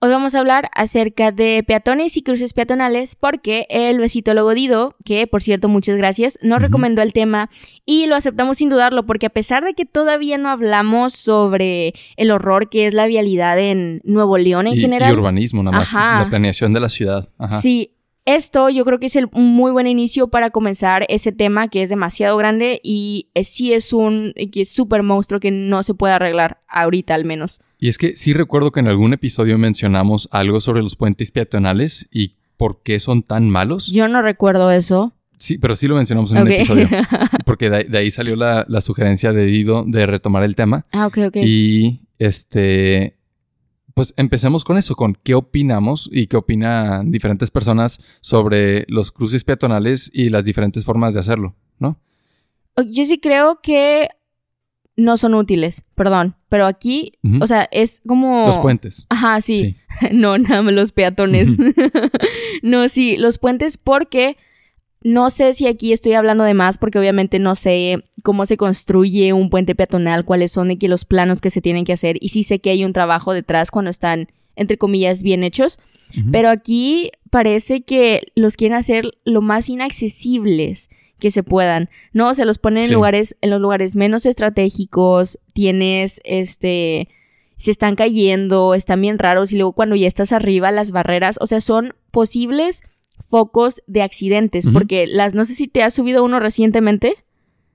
Hoy vamos a hablar acerca de peatones y cruces peatonales porque el besito Godido, que por cierto muchas gracias, nos recomendó el tema y lo aceptamos sin dudarlo porque a pesar de que todavía no hablamos sobre el horror que es la vialidad en Nuevo León en general. Y urbanismo, nada más. La planeación de la ciudad. Ajá. Sí, esto yo creo que es el, un muy buen inicio para comenzar ese tema que es demasiado grande y sí es un es súper monstruo que no se puede arreglar ahorita al menos. Y es que sí recuerdo que en algún episodio mencionamos algo sobre los puentes peatonales y por qué son tan malos. Yo no recuerdo eso. Sí, pero sí lo mencionamos en un episodio. Porque de, ahí salió la, sugerencia de Dido de retomar el tema. Ah, ok, ok. Y este. Pues empecemos con eso, con qué opinamos y qué opinan diferentes personas sobre los cruces peatonales y las diferentes formas de hacerlo, ¿no? Yo sí creo que no son útiles, perdón. Pero aquí, o sea, es como... Los puentes. Ajá, sí. no, nada más los peatones. no, sí, los puentes porque no sé si aquí estoy hablando de más porque obviamente no sé cómo se construye un puente peatonal, cuáles son los planos que se tienen que hacer y sí sé que hay un trabajo detrás cuando están, entre comillas, bien hechos. Pero aquí parece que los quieren hacer lo más inaccesibles que se puedan, ¿no? Se los ponen en lugares, en los lugares menos estratégicos, tienes, este, se están cayendo, están bien raros y luego cuando ya estás arriba las barreras, o sea, son posibles focos de accidentes, porque las, no sé si te has subido uno recientemente.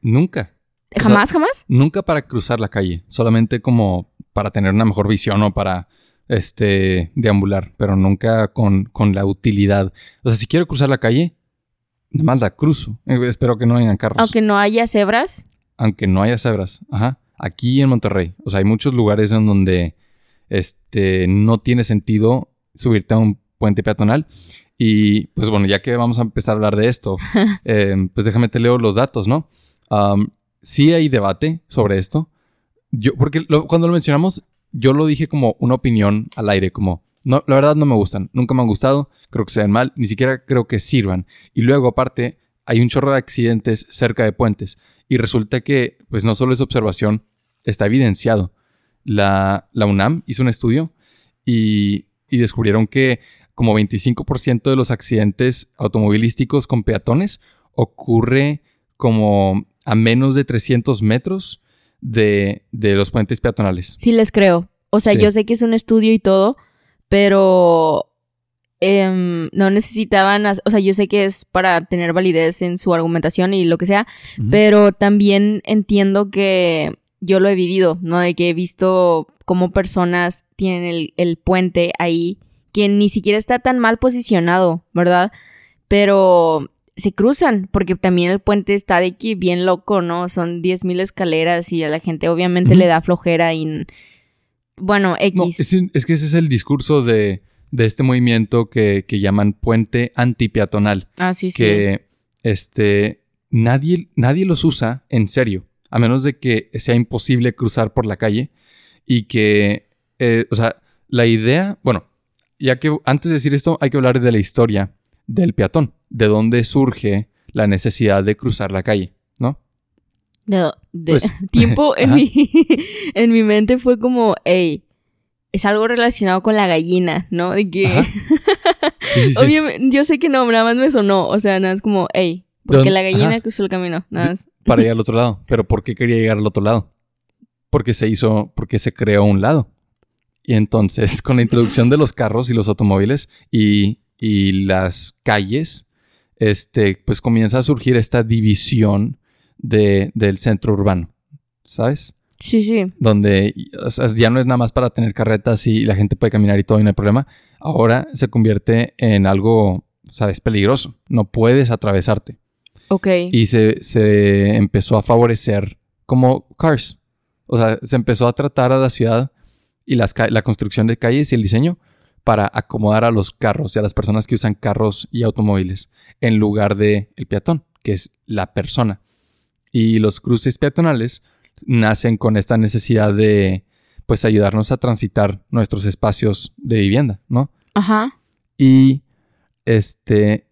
Nunca. ¿Jamás, jamás? Nunca para cruzar la calle, solamente como para tener una mejor visión o para este deambular, pero nunca con, con la utilidad. O sea, si quiero cruzar la calle, Nada más la cruzo. Eh, espero que no hayan carros. Aunque no haya cebras. Aunque no haya cebras. Ajá. Aquí en Monterrey. O sea, hay muchos lugares en donde este, no tiene sentido subirte a un puente peatonal. Y pues bueno, ya que vamos a empezar a hablar de esto, em, pues déjame te leo los datos, ¿no? sí hay debate sobre esto. Yo, porque cuando lo mencionamos, yo lo dije como una opinión al aire, como no, la verdad no me gustan, nunca me han gustado, creo que se ven mal, ni siquiera creo que sirvan. Y luego aparte, hay un chorro de accidentes cerca de puentes y resulta que, pues no solo es observación, está evidenciado. La, la UNAM hizo un estudio y, y descubrieron que como 25% de los accidentes automovilísticos con peatones ocurre como a menos de 300 metros de, de los puentes peatonales. Sí, les creo. O sea, yo sé que es un estudio y todo, pero em, no necesitaban, o sea, yo sé que es para tener validez en su argumentación y lo que sea, pero también entiendo que yo lo he vivido, ¿no? De que he visto cómo personas tienen el, puente ahí, que ni siquiera está tan mal posicionado, ¿verdad? Pero se cruzan, porque también el puente está de aquí bien loco, ¿no? Son 10.000 escaleras y a la gente obviamente le da flojera y bueno, X. es, que ese es el discurso de, este movimiento que, llaman puente antipeatonal. Ah, sí, sí. Que este, nadie, nadie los usa en serio, a menos de que sea imposible cruzar por la calle y que, eh, o sea, la idea, bueno, ya que antes de decir esto hay que hablar de la historia del peatón, de dónde surge la necesidad de cruzar la calle, ¿no? de, pues, tiempo en mi, en mi mente fue como, hey, es algo relacionado con la gallina, ¿no? De que... Obviamente, yo sé que no, nada más me sonó, o sea, nada es como, hey, porque la gallina cruzó el camino, nada más. Para ir al otro lado, pero ¿por qué quería llegar al otro lado? Porque se hizo, porque se creó un lado. Y entonces, con la introducción de los carros y los automóviles y, y las calles, este, pues comienza a surgir esta división del centro urbano, ¿sabes? Sí, sí. Donde ya no es nada más para tener carretas y la gente puede caminar y todo y no hay problema. Ahora se convierte en algo, ¿sabes? Peligroso. No puedes atravesarte. Ok. Y se, se empezó a favorecer como cars. O sea, se empezó a tratar a la ciudad y las, la construcción de calles y el diseño para acomodar a los carros y a las personas que usan carros y automóviles en lugar de el peatón, que es la persona. Y los cruces peatonales nacen con esta necesidad de pues ayudarnos a transitar nuestros espacios de vivienda, ¿no? Ajá. Y este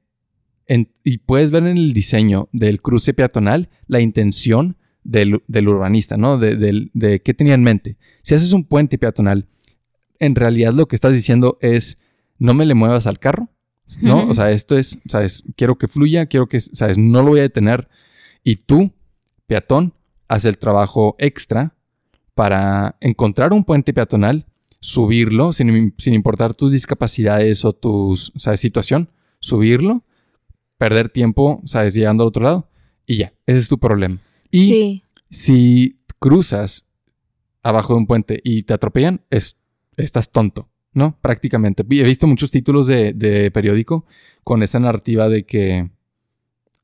y puedes ver en el diseño del cruce peatonal la intención del, urbanista, ¿no? De, de, qué tenía en mente. Si haces un puente peatonal, en realidad lo que estás diciendo es, no me le muevas al carro, ¿no? O sea, esto es, ¿sabes? Quiero que fluya, quiero que, ¿sabes? No lo voy a detener. Y tú, peatón, haz el trabajo extra para encontrar un puente peatonal, subirlo, sin, importar tus discapacidades o tu situación, subirlo, perder tiempo, ¿sabes? Llegando al otro lado y ya, ese es tu problema. Y si cruzas abajo de un puente y te atropellan, es, estás tonto, ¿no? Prácticamente. He visto muchos títulos de, periódico con esa narrativa de que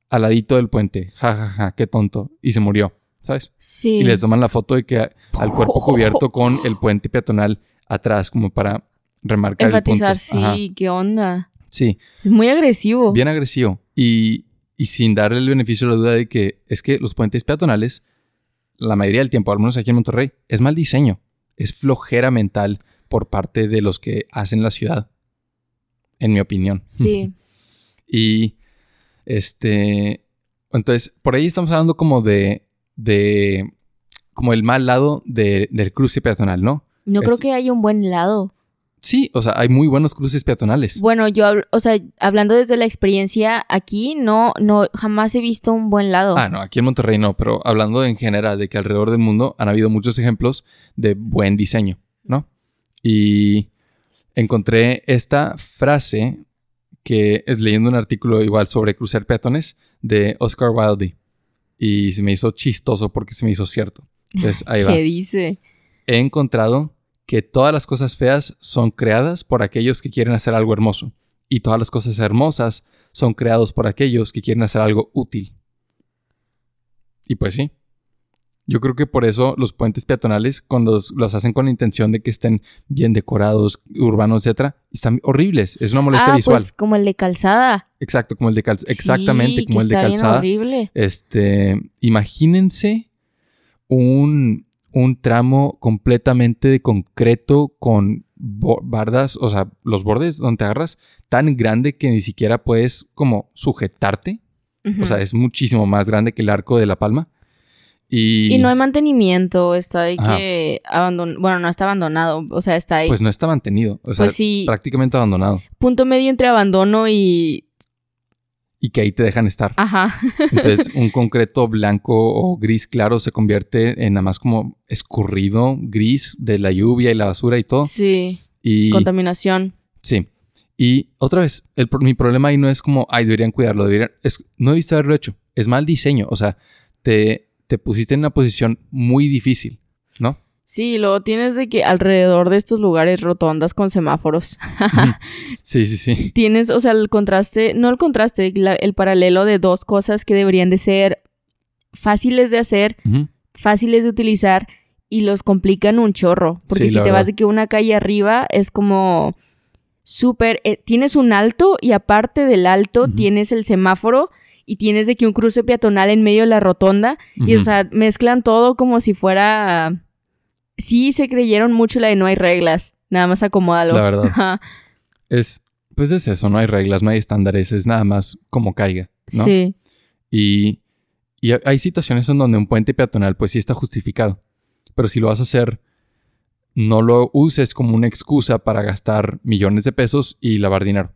al ladito del puente, jajaja, ja, ja, qué tonto, y se murió, ¿sabes? Sí. Y les toman la foto de que al cuerpo cubierto con el puente peatonal atrás, como para remarcar Enfatizar, el punto. sí, qué onda. Sí. Es muy agresivo. Bien agresivo. Y, sin darle el beneficio de la duda de que es que los puentes peatonales, la mayoría del tiempo, al menos aquí en Monterrey, es mal diseño. Es flojera mental por parte de los que hacen la ciudad. En mi opinión. Sí. y este. Entonces, por ahí estamos hablando como de. de como el mal lado del cruce peatonal, ¿no? No creo que haya un buen lado. Sí, o sea, hay muy buenos cruces peatonales. Bueno, yo, o sea, hablando desde la experiencia aquí, no, no, jamás he visto un buen lado. Ah, no, aquí en Monterrey no, pero hablando en general de que alrededor del mundo han habido muchos ejemplos de buen diseño, ¿no? Y encontré esta frase que es leyendo un artículo igual sobre cruzar peatones de Oscar Wilde y se me hizo chistoso porque se me hizo cierto. Entonces, ahí va. ¿Qué dice? He encontrado que todas las cosas feas son creadas por aquellos que quieren hacer algo hermoso, y todas las cosas hermosas son creados por aquellos que quieren hacer algo útil. Y pues sí. Yo creo que por eso los puentes peatonales, cuando los, hacen con la intención de que estén bien decorados, urbanos, etcétera, están horribles. Es una molestia ah, visual. Pues como el de calzada. Exacto, como el de calzada. Exactamente, como el de calzada. horrible. Este, imagínense un, un tramo completamente de concreto con bardas, o sea, los bordes donde te agarras, tan grande que ni siquiera puedes como sujetarte. O sea, es muchísimo más grande que el arco de la palma. Y, y no hay mantenimiento, está de que abandonado, bueno, no está abandonado, o sea, está ahí. Pues no está mantenido, o sea, pues sí, prácticamente abandonado. Punto medio entre abandono y y que ahí te dejan estar. Ajá. Entonces, un concreto blanco o gris claro se convierte en nada más como escurrido gris de la lluvia y la basura y todo. Sí. Y contaminación. Sí. Y otra vez, el, mi problema ahí no es como, ay, deberían cuidarlo, deberían, es, no debiste haberlo hecho. Es mal diseño, o sea, te, te pusiste en una posición muy difícil, ¿no? Sí, luego tienes de que alrededor de estos lugares rotondas con semáforos. sí, sí, sí. Tienes, o sea, el contraste, no el contraste, el paralelo de dos cosas que deberían de ser fáciles de hacer, fáciles de utilizar y los complican un chorro. Porque si te vas de que una calle arriba es como súper, eh, tienes un alto y aparte del alto tienes el semáforo y tienes de que un cruce peatonal en medio de la rotonda y, o sea, mezclan todo como si fuera sí se creyeron mucho la de no hay reglas. Nada más acomódalo. La verdad. es, pues es eso, no hay reglas, no hay estándares, es nada más como caiga, ¿no? Sí. Y, y hay situaciones en donde un puente peatonal pues sí está justificado. Pero si lo vas a hacer, no lo uses como una excusa para gastar millones de pesos y lavar dinero.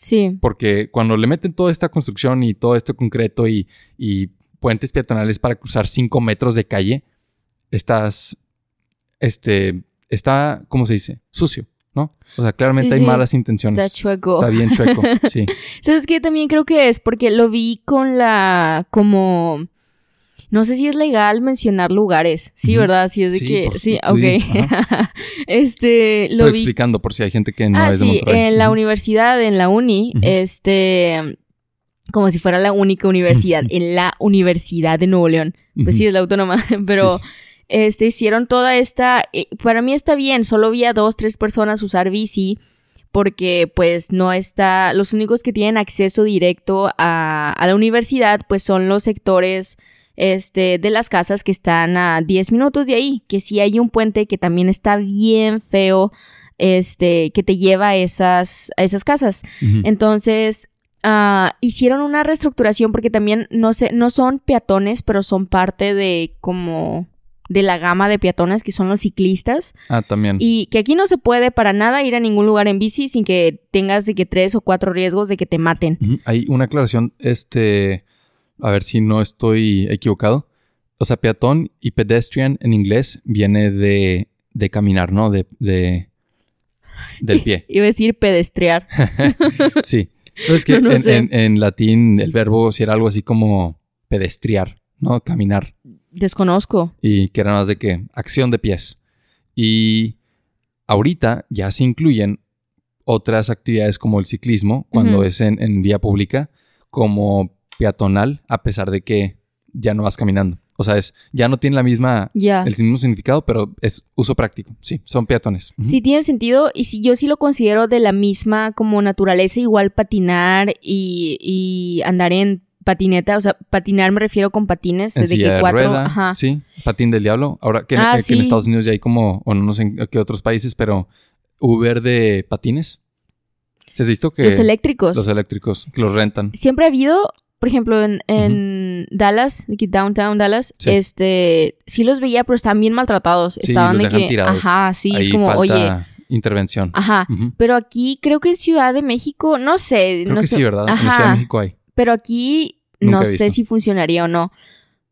Sí. Porque cuando le meten toda esta construcción y todo esto concreto y, y puentes peatonales para cruzar 5 metros de calle, estás este, está, ¿cómo se dice? Sucio, ¿no? O sea, claramente hay malas intenciones. Está chueco. Está bien chueco, sí. ¿Sabes qué? También creo que es porque lo vi con la, como... No sé si es legal mencionar lugares. Sí, ¿verdad? Sí, es de que. Sí, ok. este. Lo vi... explicando por si hay gente que no ah, es de sí, En la universidad, en la uni, este. Como si fuera la única universidad. en la Universidad de Nuevo León. Pues sí, es la autónoma. Pero este, hicieron toda esta, eh, para mí está bien, solo vi a dos, tres personas usar bici, porque pues no está, los únicos que tienen acceso directo a, a la universidad pues son los sectores este, de las casas que están a 10 minutos de ahí, que sí hay un puente que también está bien feo, este, que te lleva a esas, a esas casas. Entonces, ah, hicieron una reestructuración porque también no sé, no son peatones, pero son parte de como de la gama de peatones que son los ciclistas Ah, también. y que aquí no se puede para nada ir a ningún lugar en bici sin que tengas de que tres o cuatro riesgos de que te maten. Hay una aclaración, este, a ver si no estoy equivocado. O sea, peatón y pedestrian en inglés viene de, de caminar, ¿no? De, de del pie. Iba a decir pedestrear. Sí. Entonces que No en, sé. en- en latín el verbo si era algo así como pedestriar, ¿no? Caminar. Desconozco. Y que era más de que acción de pies. Y ahorita ya se incluyen otras actividades como el ciclismo, cuando es en, en vía pública, como peatonal, a pesar de que ya no vas caminando. O sea, es, ya no tiene la misma, Ya. el mismo significado, pero es uso práctico. Sí, son peatones. Sí tiene sentido y sí, yo sí lo considero de la misma como naturaleza, igual patinar y, y andar en patineta, o sea, patinar me refiero con patines En de silla que de cuatro, rueda, ajá. sí, patín del diablo. Ahora que, Ah, eh, que en. Estados Unidos ya hay como, o no sé en qué otros países, pero Uber de patines. ¿Se has visto que Los eléctricos. los eléctricos que los rentan? Siempre ha habido, por ejemplo, en, en Dallas, aquí downtown Dallas, Sí. este, sí los veía, pero estaban bien maltratados. Sí, estaban los de que, tirados. ajá, sí, Ahí es como, falta oye, intervención. ajá. Pero aquí creo que en Ciudad de México, no sé, Creo no que sé, sí, ¿verdad? En. Ciudad de México hay. pero aquí Nunca no sé si funcionaría o no.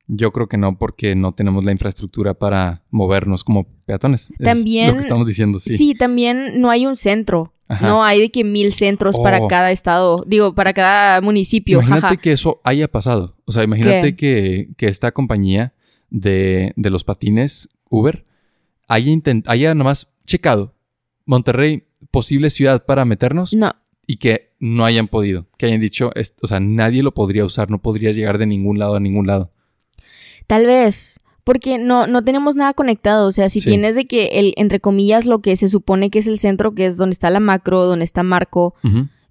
Yo creo que no, porque no tenemos la infraestructura para movernos como peatones. Es También- lo que estamos diciendo, sí. Sí. también no hay un centro. Ajá. No hay de que mil centros para Oh. cada estado, digo, para cada municipio. Imagínate que eso haya pasado. O sea, imagínate que, que esta compañía de, de los patines Uber haya, intent- haya nomás checado Monterrey, posible ciudad para meternos No, y que no hayan podido. Que hayan dicho, o sea, nadie lo podría usar, no podría llegar de ningún lado a ningún lado. tal vez. Porque no, no tenemos nada conectado. O sea, si Sí. tienes de que el, entre comillas, lo que se supone que es el centro, que es donde está la macro, donde está Marco,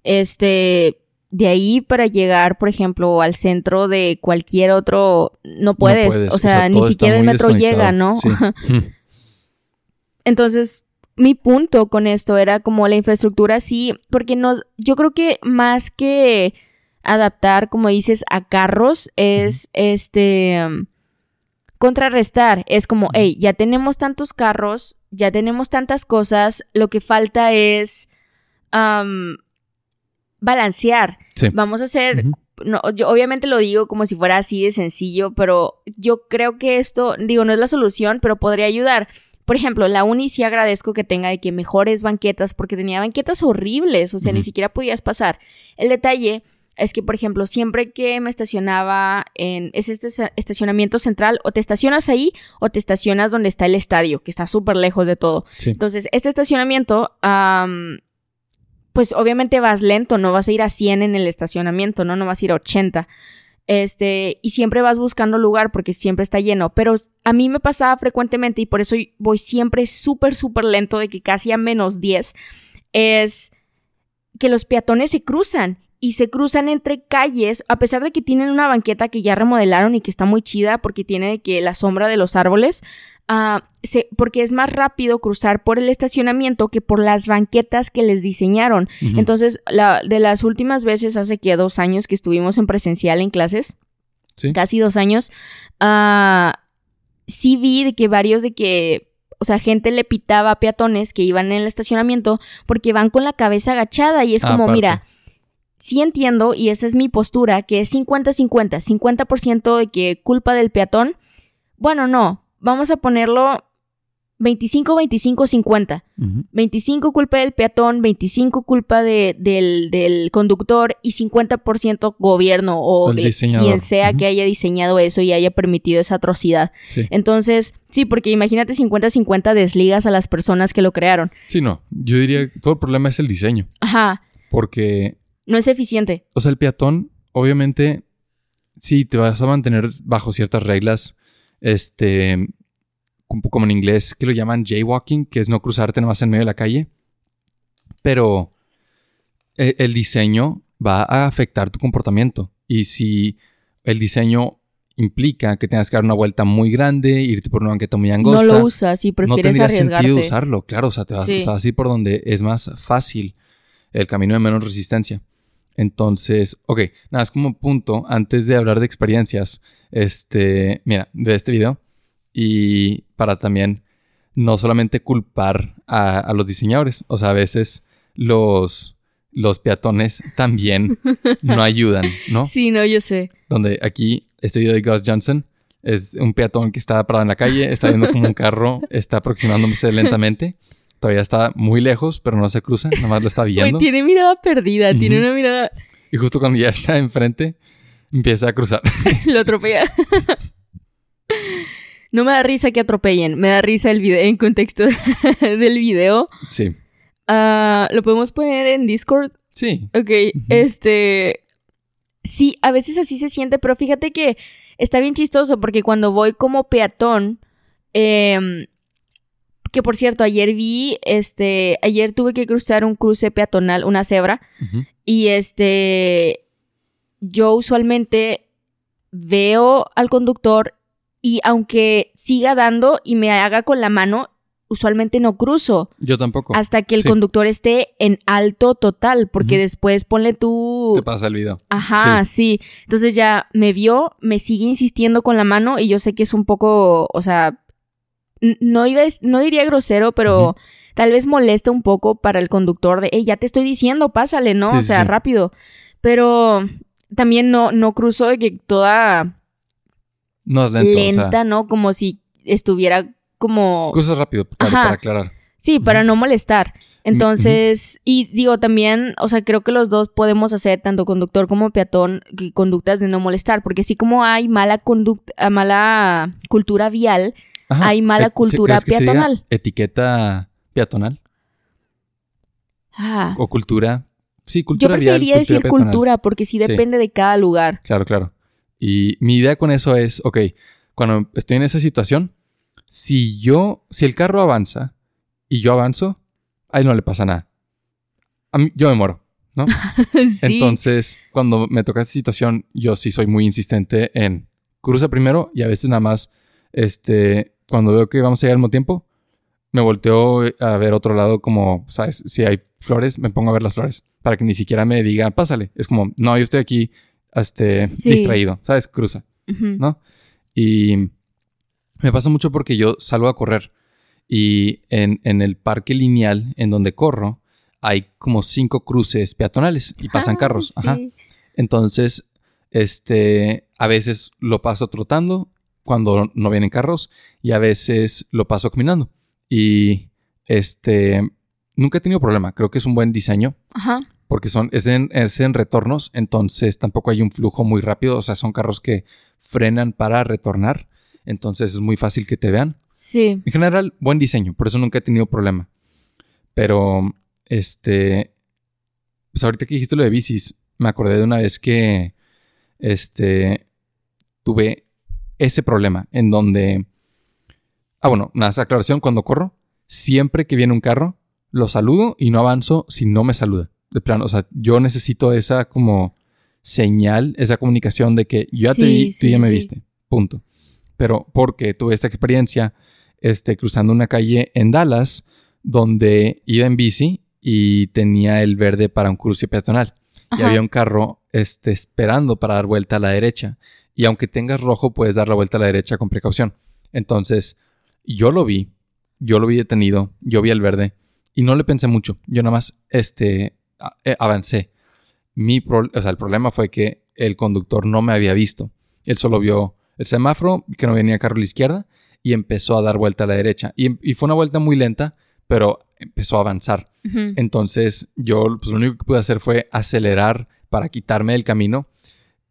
este, de ahí para llegar, por ejemplo, al centro de cualquier otro, no puedes. puedes. O sea, ni siquiera el metro llega. ¿no? Sí. Entonces, mi punto con esto era como la infraestructura, sí, porque nos, yo creo que más que adaptar, como dices, a carros, es este contrarrestar. Es como, hey, ya tenemos tantos carros, ya tenemos tantas cosas, lo que falta es um, balancear. Sí. Vamos a hacer no, yo obviamente lo digo como si fuera así de sencillo, pero yo creo que esto, digo, no es la solución, pero podría ayudar. Por ejemplo, la uni sí agradezco que tenga de que mejores banquetas, porque tenía banquetas horribles, o sea, ni siquiera podías pasar. El detalle es que, por ejemplo, siempre que me estacionaba en es este esta- estacionamiento central, o te estacionas ahí o te estacionas donde está el estadio, que está súper lejos de todo. Sí. Entonces, este estacionamiento, am, pues obviamente vas lento, no vas a ir a 100 en el estacionamiento, ¿no? No vas a ir a 80. Este, y siempre vas buscando lugar porque siempre está lleno. Pero a mí me pasaba frecuentemente y por eso voy siempre súper, súper lento, de que casi a menos 10, es que los peatones se cruzan y se cruzan entre calles, a pesar de que tienen una banqueta que ya remodelaron y que está muy chida porque tiene de que la sombra de los árboles, ah, se- porque es más rápido cruzar por el estacionamiento que por las banquetas que les diseñaron. Entonces, la, de las últimas veces, hace que dos años que estuvimos en presencial en clases, Sí. casi dos años, ah, sí vi de que varios de que, o sea, gente le pitaba a peatones que iban en el estacionamiento porque van con la cabeza agachada y es Ah, como, aparte. mira, sí entiendo y esa es mi postura, que es 50-50, 50% de que culpa del peatón. Bueno, no, vamos a ponerlo 25-25-50. Ujú. 25 culpa del peatón, 25 culpa de- del, del conductor y 50% gobierno o El quien sea que haya diseñado eso y haya permitido esa atrocidad. Sí. Entonces, sí, porque imagínate 50-50 desligas a las personas que lo crearon. Sí, no. Yo diría que todo el problema es el diseño. Ajá, Porque, no es eficiente. o sea, el peatón, obviamente, sí, te vas a mantener bajo ciertas reglas, este, como en inglés, que lo llaman jaywalking, que es no cruzarte nomás en medio de la calle. Pero e- el diseño va a afectar tu comportamiento. Y si el diseño implica que tengas que dar una vuelta muy grande, irte por una banqueta muy angosta, No lo usas y no prefieres tendría arriesgarte. sentido usarlo, claro. O sea, te vas, Sí. o sea, así por donde es más fácil el camino de menos resistencia. Entonces, ok, nada, es como punto, antes de hablar de experiencias, este, mira, de este video, y para también no solamente culpar a, a los diseñadores, o sea, a veces los, los peatones también no ayudan, ¿no? Sí, no, yo sé. donde aquí este video de Gus Johnson es un peatón que está parado en la calle, está viendo como un carro está aproximándose lentamente. Todavía está muy lejos, pero no se cruza, nomás lo está viendo. tiene mirada perdida, tiene una mirada... Y justo cuando ya está enfrente, empieza a cruzar. Lo atropella. No me da risa que atropellen, me da risa el video en contexto del video. Sí, Ah, ¿Lo podemos poner en Discord? sí. Ok, este... Sí, a veces así se siente, pero fíjate que está bien chistoso porque cuando voy como peatón, em, que por cierto, ayer vi, este, ayer tuve que cruzar un cruce peatonal, una cebra, y este, yo usualmente veo al conductor y aunque siga dando y me haga con la mano, usualmente no cruzo Yo tampoco. hasta que el Sí. conductor esté en alto total, porque después ponle tú... Te pasa el video. Ajá, sí. Entonces ya me vio, me sigue insistiendo con la mano y yo sé que es un poco, o sea, no iba, no diría grosero, pero tal vez molesta un poco para el conductor de, hey, ya te estoy diciendo, pásale, ¿no? Sí, o sea, sí. rápido. Pero también no, no cruzó de que toda No lento. lenta, o sea, ¿no? Como si estuviera como... cruzas rápido, claro, para aclarar. Sí, para no molestar. Entonces, y digo también, o sea, creo que los dos podemos hacer, tanto conductor como peatón, que- conductas de no molestar, porque así como hay mala conducta, mala cultura vial, Ajá. Hay mala Eh, ¿sí cultura peatonal. Etiqueta peatonal ah, o cultura. Sí, yo cultura vial, preferiría decir peatonal. cultura, porque sí Sí. depende de cada lugar. Claro, claro. Y mi idea con eso es, ok, cuando estoy en esa situación, si yo, si el carro avanza y yo avanzo, a él no le pasa nada. A mí, yo me muero, ¿no? sí. Entonces, cuando me toca esta situación, yo sí soy muy insistente en cruza primero y a veces nada más, este, cuando veo que vamos a llegar al mismo tiempo, me volteo a ver otro lado como, ¿sabes? Si hay flores, me pongo a ver las flores para que ni siquiera me diga, pásale. Es como, no, yo estoy aquí, este, Sí. distraído, ¿sabes? Cruza, Ujú. ¿no? Y me pasa mucho porque yo salgo a correr y en, en el parque lineal en donde corro hay como cinco cruces peatonales y pasan Ah, carros. Ajá. sí. Entonces, este, a veces lo paso trotando cuando no vienen carros y a veces lo paso caminando. Y este, nunca he tenido problema. Creo que es un buen diseño Ajá. porque son, es en, es en retornos, entonces tampoco hay un flujo muy rápido. O sea, son carros que frenan para retornar. Entonces es muy fácil que te vean. Sí. En general, buen diseño, por eso nunca he tenido problema. Pero, este, pues ahorita que dijiste lo de bicis, me acordé de una vez que, este, tuve ese problema en donde, ah, bueno, nada, esa aclaración, cuando corro, siempre que viene un carro, lo saludo y no avanzo si no me saluda. De plano, o sea, yo necesito esa como señal, esa comunicación de que yo ya te vi, sí, tú ya sí, me viste, punto. Pero porque tuve esta experiencia, este, cruzando una calle en Dallas, donde iba en bici y tenía el verde para un cruce peatonal. Y había un carro este, esperando para dar vuelta a la derecha. Y aunque tengas rojo, puedes dar la vuelta a la derecha con precaución. Entonces, yo lo vi, yo lo vi detenido, yo vi el verde y no le pensé mucho. Yo nada más este, eh, avancé. Mi pro- o sea, el problema fue que el conductor no me había visto. Él solo vio el semáforo, que no venía carro a la izquierda, y empezó a dar vuelta a la derecha. Y, y fue una vuelta muy lenta, pero empezó a avanzar. Entonces yo pues, lo único que pude hacer fue acelerar para quitarme del camino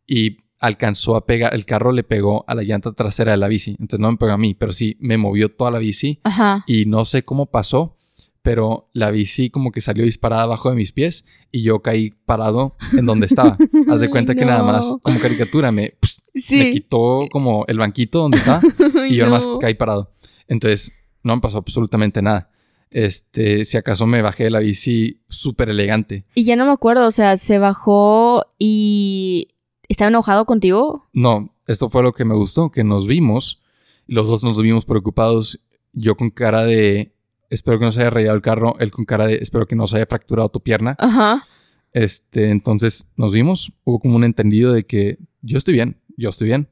y alcanzó a pegar, el carro le pegó a la llanta trasera de la bici. Entonces no me pegó a mí, pero sí me movió toda la bici Ajá. y no sé cómo pasó, pero la bici como que salió disparada abajo de mis pies y yo caí parado en donde estaba. Haz de cuenta que nada más No. como caricatura me, me Sí. quitó como el banquito donde estaba y yo no. caí parado. Entonces, no me pasó absolutamente nada. Este, si acaso me bajé de la bici súper elegante. Y ya no me acuerdo, o sea, se bajó y estaba enojado contigo. No, esto fue lo que me gustó, que nos vimos, los dos nos vimos preocupados, yo con cara de espero que no se haya rayado el carro, él con cara de espero que no se haya fracturado tu pierna. Ajá. Este, entonces nos vimos, hubo como un entendido de que yo estoy bien, yo estoy bien.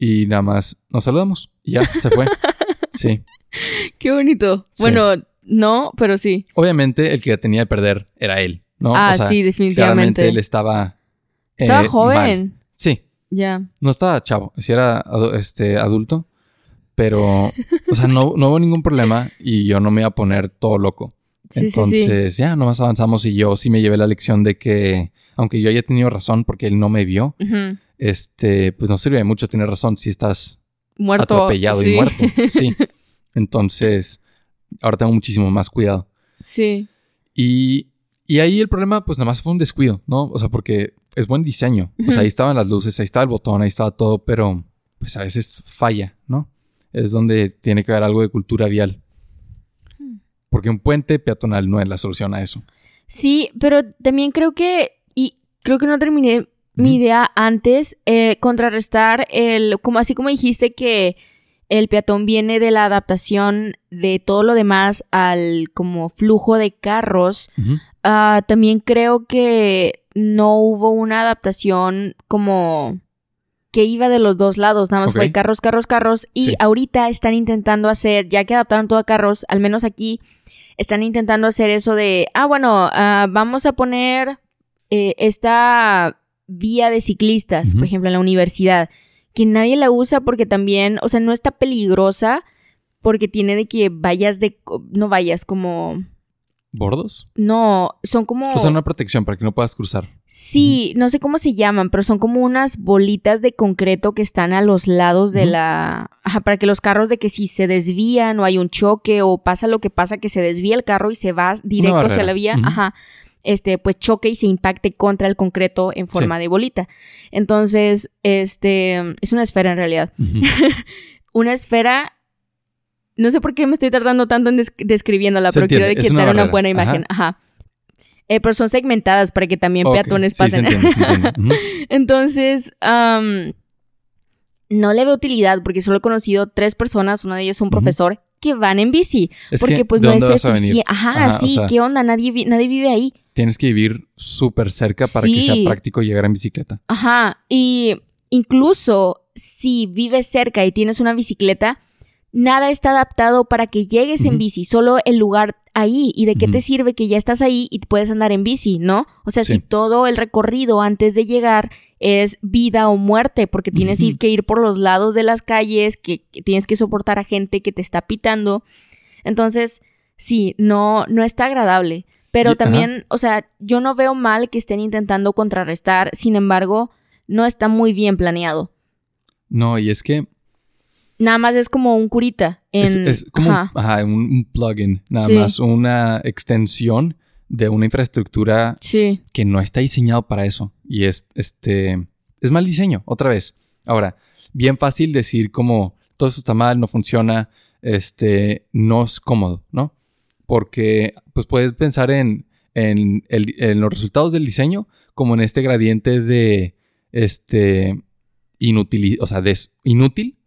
Y nada más nos saludamos y ya, se fue. sí. Qué bonito. Sí. Bueno, no, pero sí. Obviamente el que tenía que perder era él, ¿no? Ah, O sea, sí, definitivamente. Claramente él estaba... Estaba eh, joven. mal. Sí, Ya. no estaba chavo, sí era este, adulto, pero, o sea, no, no hubo ningún problema y yo no me iba a poner todo loco. Sí, sí, sí. Entonces, ya, nomás avanzamos y yo sí me llevé la lección de que, aunque yo haya tenido razón porque él no me vio, este, pues no sirve de mucho tener razón si estás Muerto. atropellado y muerto. Sí. Entonces, ahora tengo muchísimo más cuidado. Sí. Y, y ahí el problema, pues nada más fue un descuido, ¿no? O sea, porque es buen diseño. O sea, ahí estaban las luces, ahí estaba el botón, ahí estaba todo, pero pues a veces falla, ¿no? Es donde tiene que haber algo de cultura vial. Hmm. Porque un puente peatonal no es la solución a eso. Sí, pero también creo que, y creo que no terminé mi idea antes, eh, contrarrestar el, como así como dijiste que el peatón viene de la adaptación de todo lo demás al como flujo de carros, ah, también creo que no hubo una adaptación como que iba de los dos lados, nada más fue carros, carros, carros, y Sí. ahorita están intentando hacer, ya que adaptaron todo a carros, al menos aquí, están intentando hacer eso de, ah, bueno, ah, vamos a poner eh, esta vía de ciclistas, por ejemplo, en la universidad, que nadie la usa porque también, o sea, no está peligrosa porque tiene de que vayas de, no vayas como, ¿Bordos? no, son como... O sea, una protección para que no puedas cruzar. Sí, no sé cómo se llaman, pero son como unas bolitas de concreto que están a los lados de la... Ajá, para que los carros de que si se desvían o hay un choque o pasa lo que pasa, que se desvía el carro y se va directo hacia la vía, ajá, este, pues choque y se impacte contra el concreto en forma de bolita. Entonces, este, es una esfera en realidad. Una esfera... No sé por qué me estoy tardando tanto en des- describiéndola, Se pero quiero de entiende, que es una una buena imagen. Ajá. Eh, pero son segmentadas para que también peatones sí, se pasen. entiende, se entiende. Ujú. Entonces, am, no le veo utilidad porque solo he conocido tres personas, una de ellas un Ujú. profesor, que van en bici. Es porque que, pues ¿de no es eficiente. Ajá, Ajá, o sí, sea- ¿qué onda? Nadie, vi- nadie vive ahí. Tienes que vivir súper cerca para que sea práctico llegar en bicicleta. Ajá, y incluso si vives cerca y tienes una bicicleta, nada está adaptado para que llegues en bici, solo el lugar ahí. ¿Y de qué te sirve que ya estás ahí y puedes andar en bici, no? O sea, Sí. si todo el recorrido antes de llegar es vida o muerte, porque tienes que ir por los lados de las calles, que, que tienes que soportar a gente que te está pitando. Entonces, sí, no, no está agradable. Pero también, o sea, yo no veo mal que estén intentando contrarrestar, sin embargo, no está muy bien planeado. No, y es que Nada más es como un curita. En, es, es como ajá. un, ajá, un- un plugin, nada Sí. más, una extensión de una infraestructura Sí. que no está diseñado para eso. Y es, este, es mal diseño, otra vez. Ahora, bien fácil decir como todo eso está mal, no funciona, este, no es cómodo, ¿no? Porque, pues puedes pensar en, en, el- en los resultados del diseño como en este gradiente de, este, inútil, o sea, de s- inútil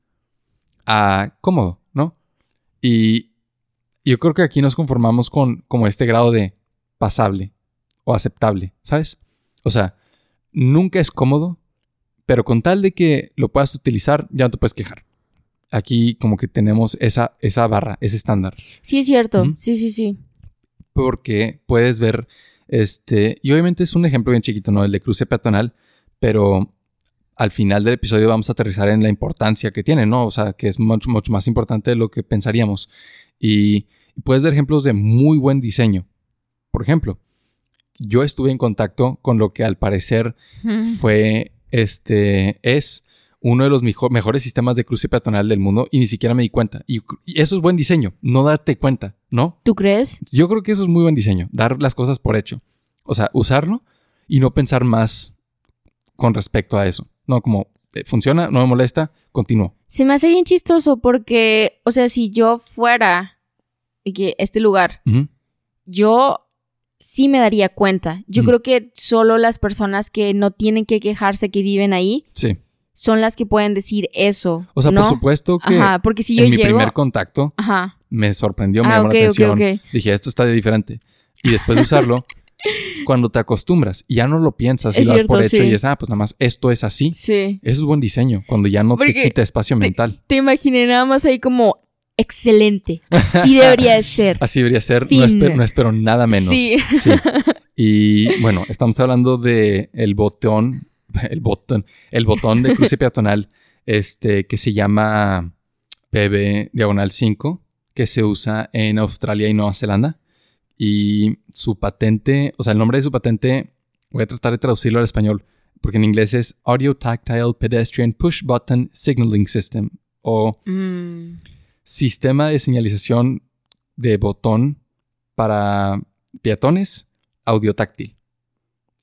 a cómodo, ¿no? Y yo creo que aquí nos conformamos con como este grado de pasable o aceptable, ¿sabes? O sea, nunca es cómodo, pero con tal de que lo puedas utilizar, ya no te puedes quejar. Aquí como que tenemos esa, esa barra, ese estándar. Sí, es cierto. Sí, sí, sí. Porque puedes ver, este, y obviamente es un ejemplo bien chiquito, ¿no? El de cruce peatonal, pero al final del episodio vamos a aterrizar en la importancia que tiene, ¿no? O sea, que es mucho, mucho más importante de lo que pensaríamos. Y puedes ver ejemplos de muy buen diseño. Por ejemplo, yo estuve en contacto con lo que al parecer fue, este, es uno de los mejo- mejores sistemas de cruce peatonal del mundo y ni siquiera me di cuenta. Y, y eso es buen diseño, no darte cuenta, ¿no? ¿Tú crees? Yo creo que eso es muy buen diseño, dar las cosas por hecho. O sea, usarlo y no pensar más con respecto a eso. No, como eh, funciona, no me molesta, continúo. Se me hace bien chistoso porque, o sea, si yo fuera y que este lugar, yo sí me daría cuenta. Yo Mm. creo que solo las personas que no tienen que quejarse que viven ahí Sí. son las que pueden decir eso. O sea, ¿no? por supuesto que Ajá, porque si yo en mi llego. primer contacto Ajá. me sorprendió, me Ah, llamó la atención. Dije, esto está diferente. Y después de usarlo, cuando te acostumbras y ya no lo piensas y Es lo das por cierto, hecho sí. y es, ah, pues nada más esto es así. Sí. Eso es buen diseño, cuando ya no Porque te quita espacio te- mental. Te imaginé nada más ahí como excelente. Así debería de ser. Así debería ser, no espero, no espero nada menos. Sí. Sí. Y bueno, estamos hablando de el botón, el botón, el botón de cruce peatonal, este, que se llama PB diagonal 5, que se usa en Australia y Nueva Zelanda. Y su patente, o sea, el nombre de su patente, voy a tratar de traducirlo al español, porque en inglés es Audio Tactile Pedestrian Push Button Signaling System, o Mm, sistema de señalización de botón para peatones audiotáctil.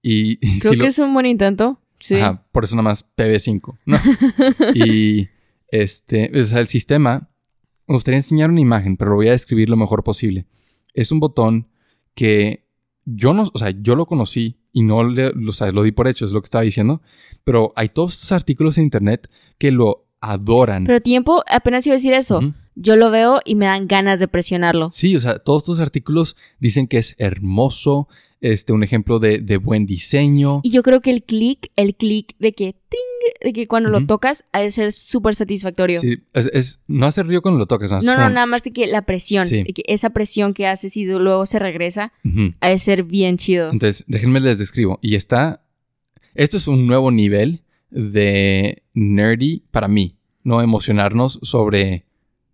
Y, y creo si que lo- es un buen intento. Sí. Ajá, por eso nada más PB5. ¿no? y este, o sea, el sistema, me gustaría enseñar una imagen, pero lo voy a describir lo mejor posible. Es un botón que yo no, o sea, yo lo conocí y no le, o sea, lo di por hecho, es lo que estaba diciendo, pero hay todos estos artículos en internet que lo adoran. Pero tiempo, apenas iba a decir eso. Yo lo veo y me dan ganas de presionarlo. Sí, o sea, todos estos artículos dicen que es hermoso, este, un ejemplo de, de buen diseño. Y yo creo que el clic, el clic de que ting, de que cuando lo tocas ha de ser súper satisfactorio. Sí, es, es- no hace ruido cuando lo tocas, más No, no, nada más de que la presión, Sí. de que esa presión que haces y luego se regresa, ha de ser bien chido. Entonces, déjenme les describo. Y está. Esto es un nuevo nivel de nerdy para mí. No emocionarnos sobre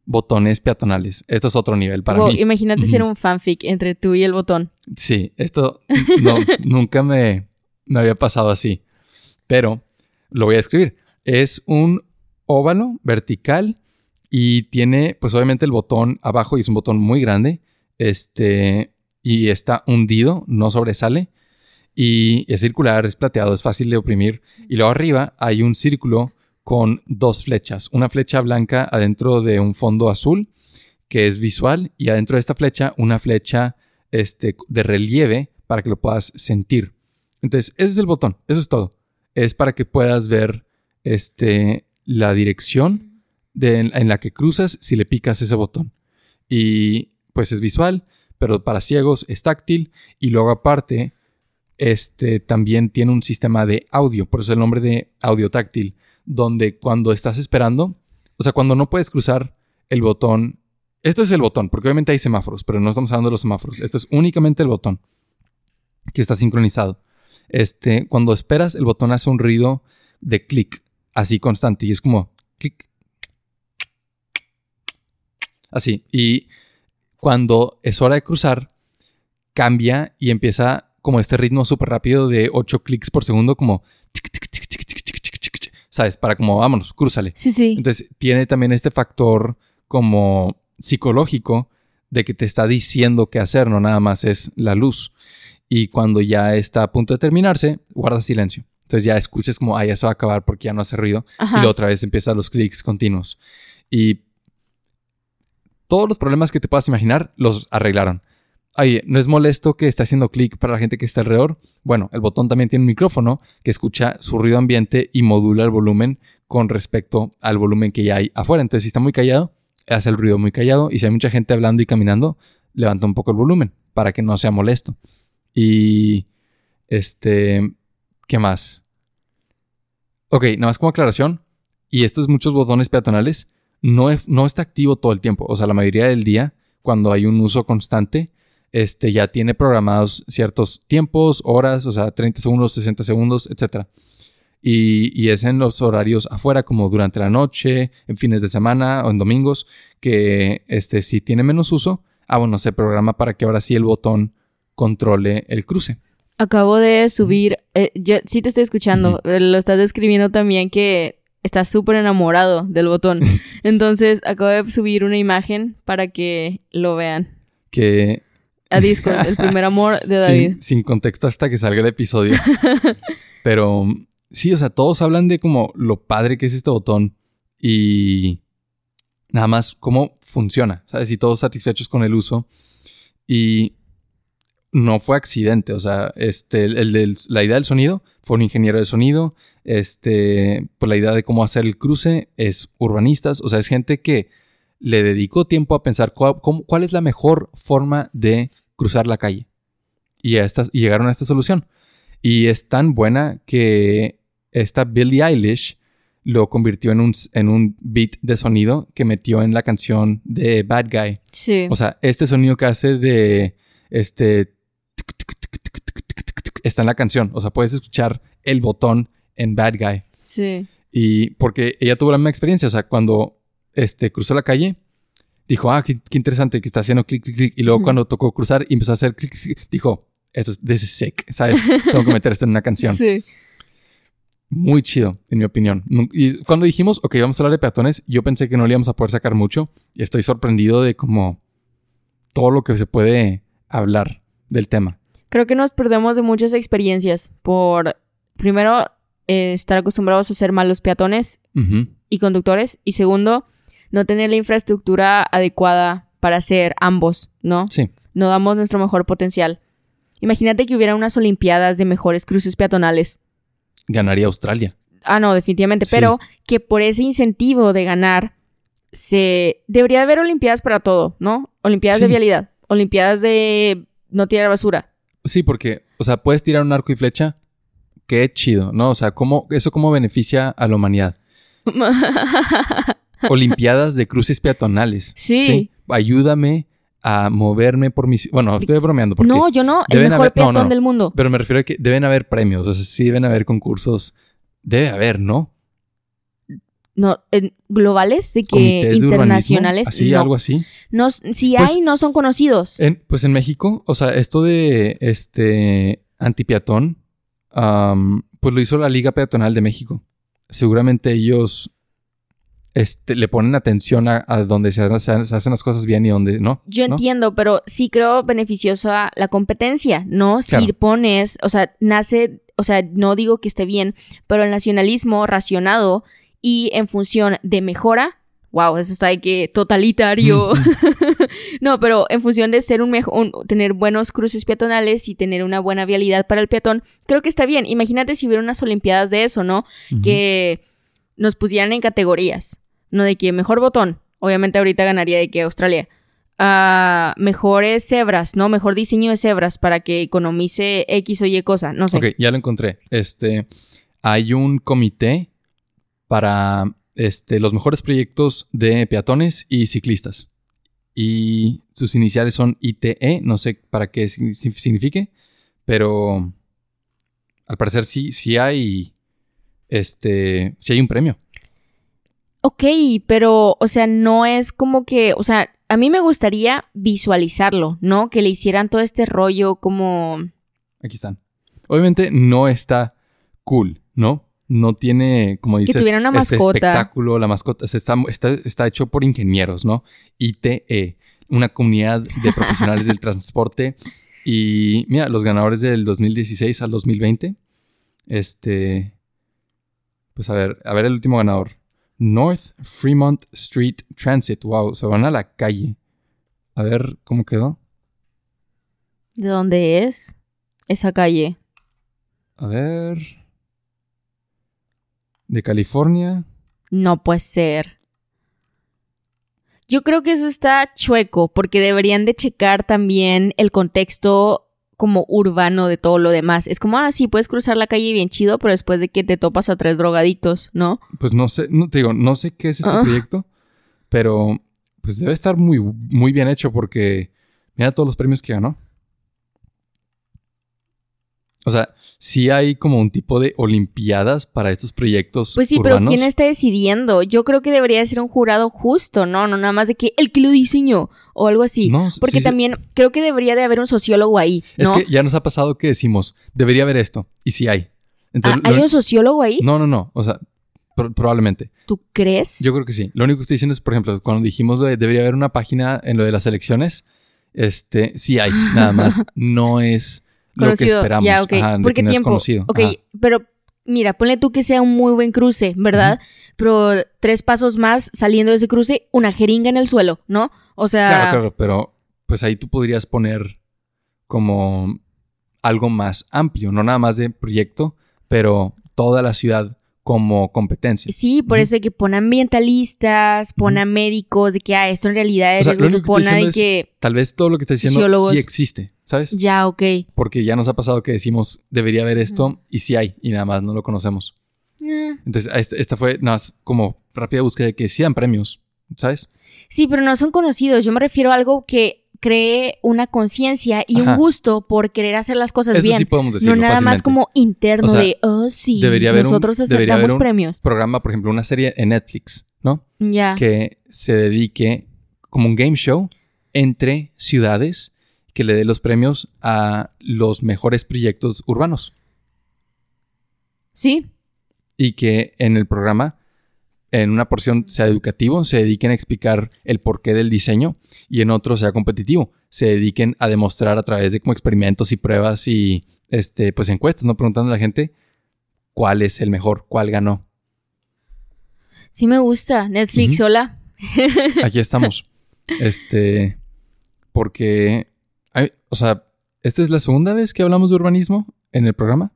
botones peatonales. Esto es otro nivel para Wow, mí. imagínate ser Ujú. un fanfic entre tú y el botón. Sí, esto no, nunca me, me había pasado así. Pero lo voy a escribir. Es un óvalo vertical y tiene, pues obviamente el botón abajo y es un botón muy grande. Este, y está hundido, no sobresale. Y es circular, es plateado, es fácil de oprimir. Y luego arriba hay un círculo con dos flechas. Una flecha blanca adentro de un fondo azul, que es visual, y adentro de esta flecha una flecha este, de relieve para que lo puedas sentir. Entonces, ese es el botón, eso es todo. Es para que puedas ver este, la dirección de- en la que cruzas si le picas ese botón. Y pues es visual, pero para ciegos es táctil. Y luego aparte, este también tiene un sistema de audio, por eso el nombre de audio táctil, donde cuando estás esperando, o sea, cuando no puedes cruzar el botón, esto es el botón, porque obviamente hay semáforos, pero no estamos hablando de los semáforos, esto es únicamente el botón que está sincronizado. Este, cuando esperas, el botón hace un ruido de clic, así constante, y es como clic, así. Y cuando es hora de cruzar, cambia y empieza como este ritmo súper rápido de 8 clics por segundo, como tic, tic, ¿sabes? Para como, vámonos, crúzale. Sí, sí. Entonces, tiene también este factor como psicológico de que te está diciendo qué hacer, no nada más es la luz. Y cuando ya está a punto de terminarse, guarda silencio. Entonces ya escuchas como, ah, ya se va a acabar porque ya no hace ruido. Ajá. Y otra vez empiezan los clics continuos. Y todos los problemas que te puedas imaginar los arreglaron. ¿No es molesto que esté haciendo clic para la gente que está alrededor? Bueno, el botón también tiene un micrófono que escucha su ruido ambiente y modula el volumen con respecto al volumen que ya hay afuera. Entonces, si está muy callado, hace el ruido muy callado. Y si hay mucha gente hablando y caminando, levanta un poco el volumen para que no sea molesto. Y este, ¿qué más? Ok, nada más como aclaración. Y estos muchos botones peatonales no, no está activo todo el tiempo. O sea, la mayoría del día, cuando hay un uso constante, este ya tiene programados ciertos tiempos, horas, o sea, 30 segundos, 60 segundos, etc. Y, y es en los horarios afuera, como durante la noche, en fines de semana o en domingos, que este, si tiene menos uso, ah, bueno, se programa para que ahora sí el botón controle el cruce. Acabo de subir, eh, yo sí te estoy escuchando, eh, lo estás describiendo también que estás súper enamorado del botón. Entonces acabo de subir una imagen para que lo vean. Que A Discord, el primer amor de David. sin, sin contexto hasta que salga el episodio. Pero sí, o sea, todos hablan de como lo padre que es este botón. Y nada más cómo funciona, ¿sabes? Y todos satisfechos con el uso. Y no fue accidente, o sea, este, el, la idea del sonido fue un ingeniero de sonido, este, pues la idea de cómo hacer el cruce es urbanistas, o sea, es gente que le dedicó tiempo a pensar cuál, cuál es la mejor forma de cruzar la calle. Y, estas, y llegaron a esta solución. Y es tan buena que esta Billie Eilish lo convirtió en un, en un beat de sonido que metió en la canción de Bad Guy. Sí. O sea, este sonido que hace de este está en la canción. O sea, puedes escuchar el botón en Bad Guy. Sí. Y porque ella tuvo la misma experiencia. O sea, cuando este, cruzó la calle, dijo, ah, qué, interesante que está haciendo clic, clic, clic. Y luego cuando tocó cruzar y empezó a hacer clic, clic, dijo, esto es, this is sick, ¿sabes? Tengo que meter esto en una canción. Sí. Muy chido, en mi opinión. Y cuando dijimos, ok, vamos a hablar de peatones, yo pensé que no le íbamos a poder sacar mucho. Y estoy sorprendido de como todo lo que se puede hablar del tema. Creo que nos perdemos de muchas experiencias por, primero, eh, estar acostumbrados a ser malos peatones y conductores. Y segundo, no tener la infraestructura adecuada para ser ambos, ¿no? Sí. No damos nuestro mejor potencial. Imagínate que hubiera unas olimpiadas de mejores cruces peatonales. Ganaría Australia. Ah, no, definitivamente. Sí. Pero que por ese incentivo de ganar, se debería haber olimpiadas para todo, ¿no? Olimpiadas de vialidad, olimpiadas de no tirar basura. Sí, porque, o sea, puedes tirar un arco y flecha. Qué chido, ¿no? O sea, ¿cómo, ¿eso cómo beneficia a la humanidad? Olimpiadas de cruces peatonales. Sí. Ayúdame a moverme por mis... Bueno, estoy bromeando porque... no, yo no, el mejor haber- peatón no. del mundo. Pero me refiero a que deben haber premios. O sea, sí deben haber concursos. Debe haber, ¿no? No, globales, de que de internacionales. Así, no. algo así. No, si Pues- hay, no son conocidos. En- pues en México, o sea, esto de este antipeatón, am, pues lo hizo la Liga Peatonal de México. Seguramente ellos este, le ponen atención a, a donde se, ha- se ha- se hacen las cosas bien y donde no. Yo ¿no? entiendo, pero sí creo beneficiosa la competencia, ¿no? Claro. Si pones, o sea, nace, o sea, no digo que esté bien, pero el nacionalismo racionado y en función de mejora, wow, eso está de que totalitario. no, pero en función de ser un mejor, tener buenos cruces peatonales y tener una buena vialidad para el peatón, creo que está bien. Imagínate si hubiera unas olimpiadas de eso, ¿no? Que nos pusieran en categorías, no de que mejor botón, obviamente ahorita ganaría de que Australia, Ah, mejores cebras, ¿no? Mejor diseño de cebras para que economice X o Y cosa, no sé. Ok, ya lo encontré. Este, hay un comité para este, los mejores proyectos de peatones y ciclistas. Y sus iniciales son ITE, no sé para qué signi- signifique, pero al parecer sí, sí hay, este, sí hay un premio. Ok, pero, o sea, no es como que, o sea, a mí me gustaría visualizarlo, ¿no? Que le hicieran todo este rollo como... Aquí están. Obviamente no está cool, ¿no? No tiene, como dices, tuviera una este mascota. espectáculo, la mascota. se Está, está, está hecho por ingenieros, ¿no? ITE, una comunidad de profesionales del transporte. Y mira, los ganadores del 2016 al 2020. Este. Pues a ver, a ver el último ganador. North Fremont Street Transit. Wow, se van a la calle. A ver cómo quedó. ¿De dónde es esa calle? A ver. De California. No puede ser. Yo creo que eso está chueco, porque deberían de checar también el contexto como urbano de todo lo demás. Es como, ah, sí, puedes cruzar la calle bien chido, pero después de que te topas a tres drogadictos, ¿no? Pues no sé, no te digo, no sé qué es este Ah. proyecto, pero pues debe estar muy, muy bien hecho porque mira todos los premios que ganó. O sea, sí hay como un tipo de olimpiadas para estos proyectos Pues sí, urbanos. pero ¿quién está decidiendo? Yo creo que debería de ser un jurado justo, ¿no? No nada más de que el que lo diseñó o algo así. No, Porque sí, sí. también creo que debería de haber un sociólogo ahí, Es que ya nos ha pasado que decimos, debería haber esto, y sí hay. Ah, ¿Hay lo- un sociólogo ahí? No, no, no, o sea, pro- probablemente. ¿Tú crees? Yo creo que sí. Lo único que estoy diciendo es, por ejemplo, cuando dijimos lo de debería haber una página en lo de las elecciones, este, sí hay, nada más. No es lo que Conocido. esperamos. Ya, ok. Ajá, de ¿Por que qué no es tiempo? conocido. Ok, Ajá. pero mira, ponle tú que sea un muy buen cruce, ¿verdad? pero tres pasos más saliendo de ese cruce, una jeringa en el suelo, ¿no? O sea... Claro, claro, pero pues ahí tú podrías poner como algo más amplio, no nada más de proyecto, pero toda la ciudad como competencia. Sí, por eso de que pon ambientalistas, pon a médicos, de que, ah, esto en realidad O es sea, lo único que de que... Tal vez todo lo que estás diciendo Sociólogos. sí existe, ¿sabes? Ya, ok. Porque ya nos ha pasado que decimos, debería haber esto, y sí hay, y nada más no lo conocemos. Eh, Entonces, esta, esta fue nada más como rápida búsqueda de que sí dan premios, ¿sabes? Sí, pero no son conocidos. Yo me refiero a algo que cree una conciencia y Ajá. un gusto por querer hacer las cosas Eso bien. sí podemos decirlo no nada más como interno O sea, de, oh, sí, debería haber un- nosotros debería aceptamos haber un- premios. Programa, por ejemplo, una serie en Netflix, ¿no? Ya. Que se dedique como un game show entre ciudades que le dé los premios a los mejores proyectos urbanos. Sí. y que en el programa, en una porción sea educativo, se dediquen a explicar el porqué del diseño y en otro sea competitivo, se dediquen a demostrar a través de como experimentos y pruebas y este pues encuestas, no preguntando a la gente cuál es el mejor, cuál ganó. Sí me gusta. Netflix, hola. Aquí estamos. este porque hay- o sea, esta es la segunda vez que hablamos de urbanismo en el programa,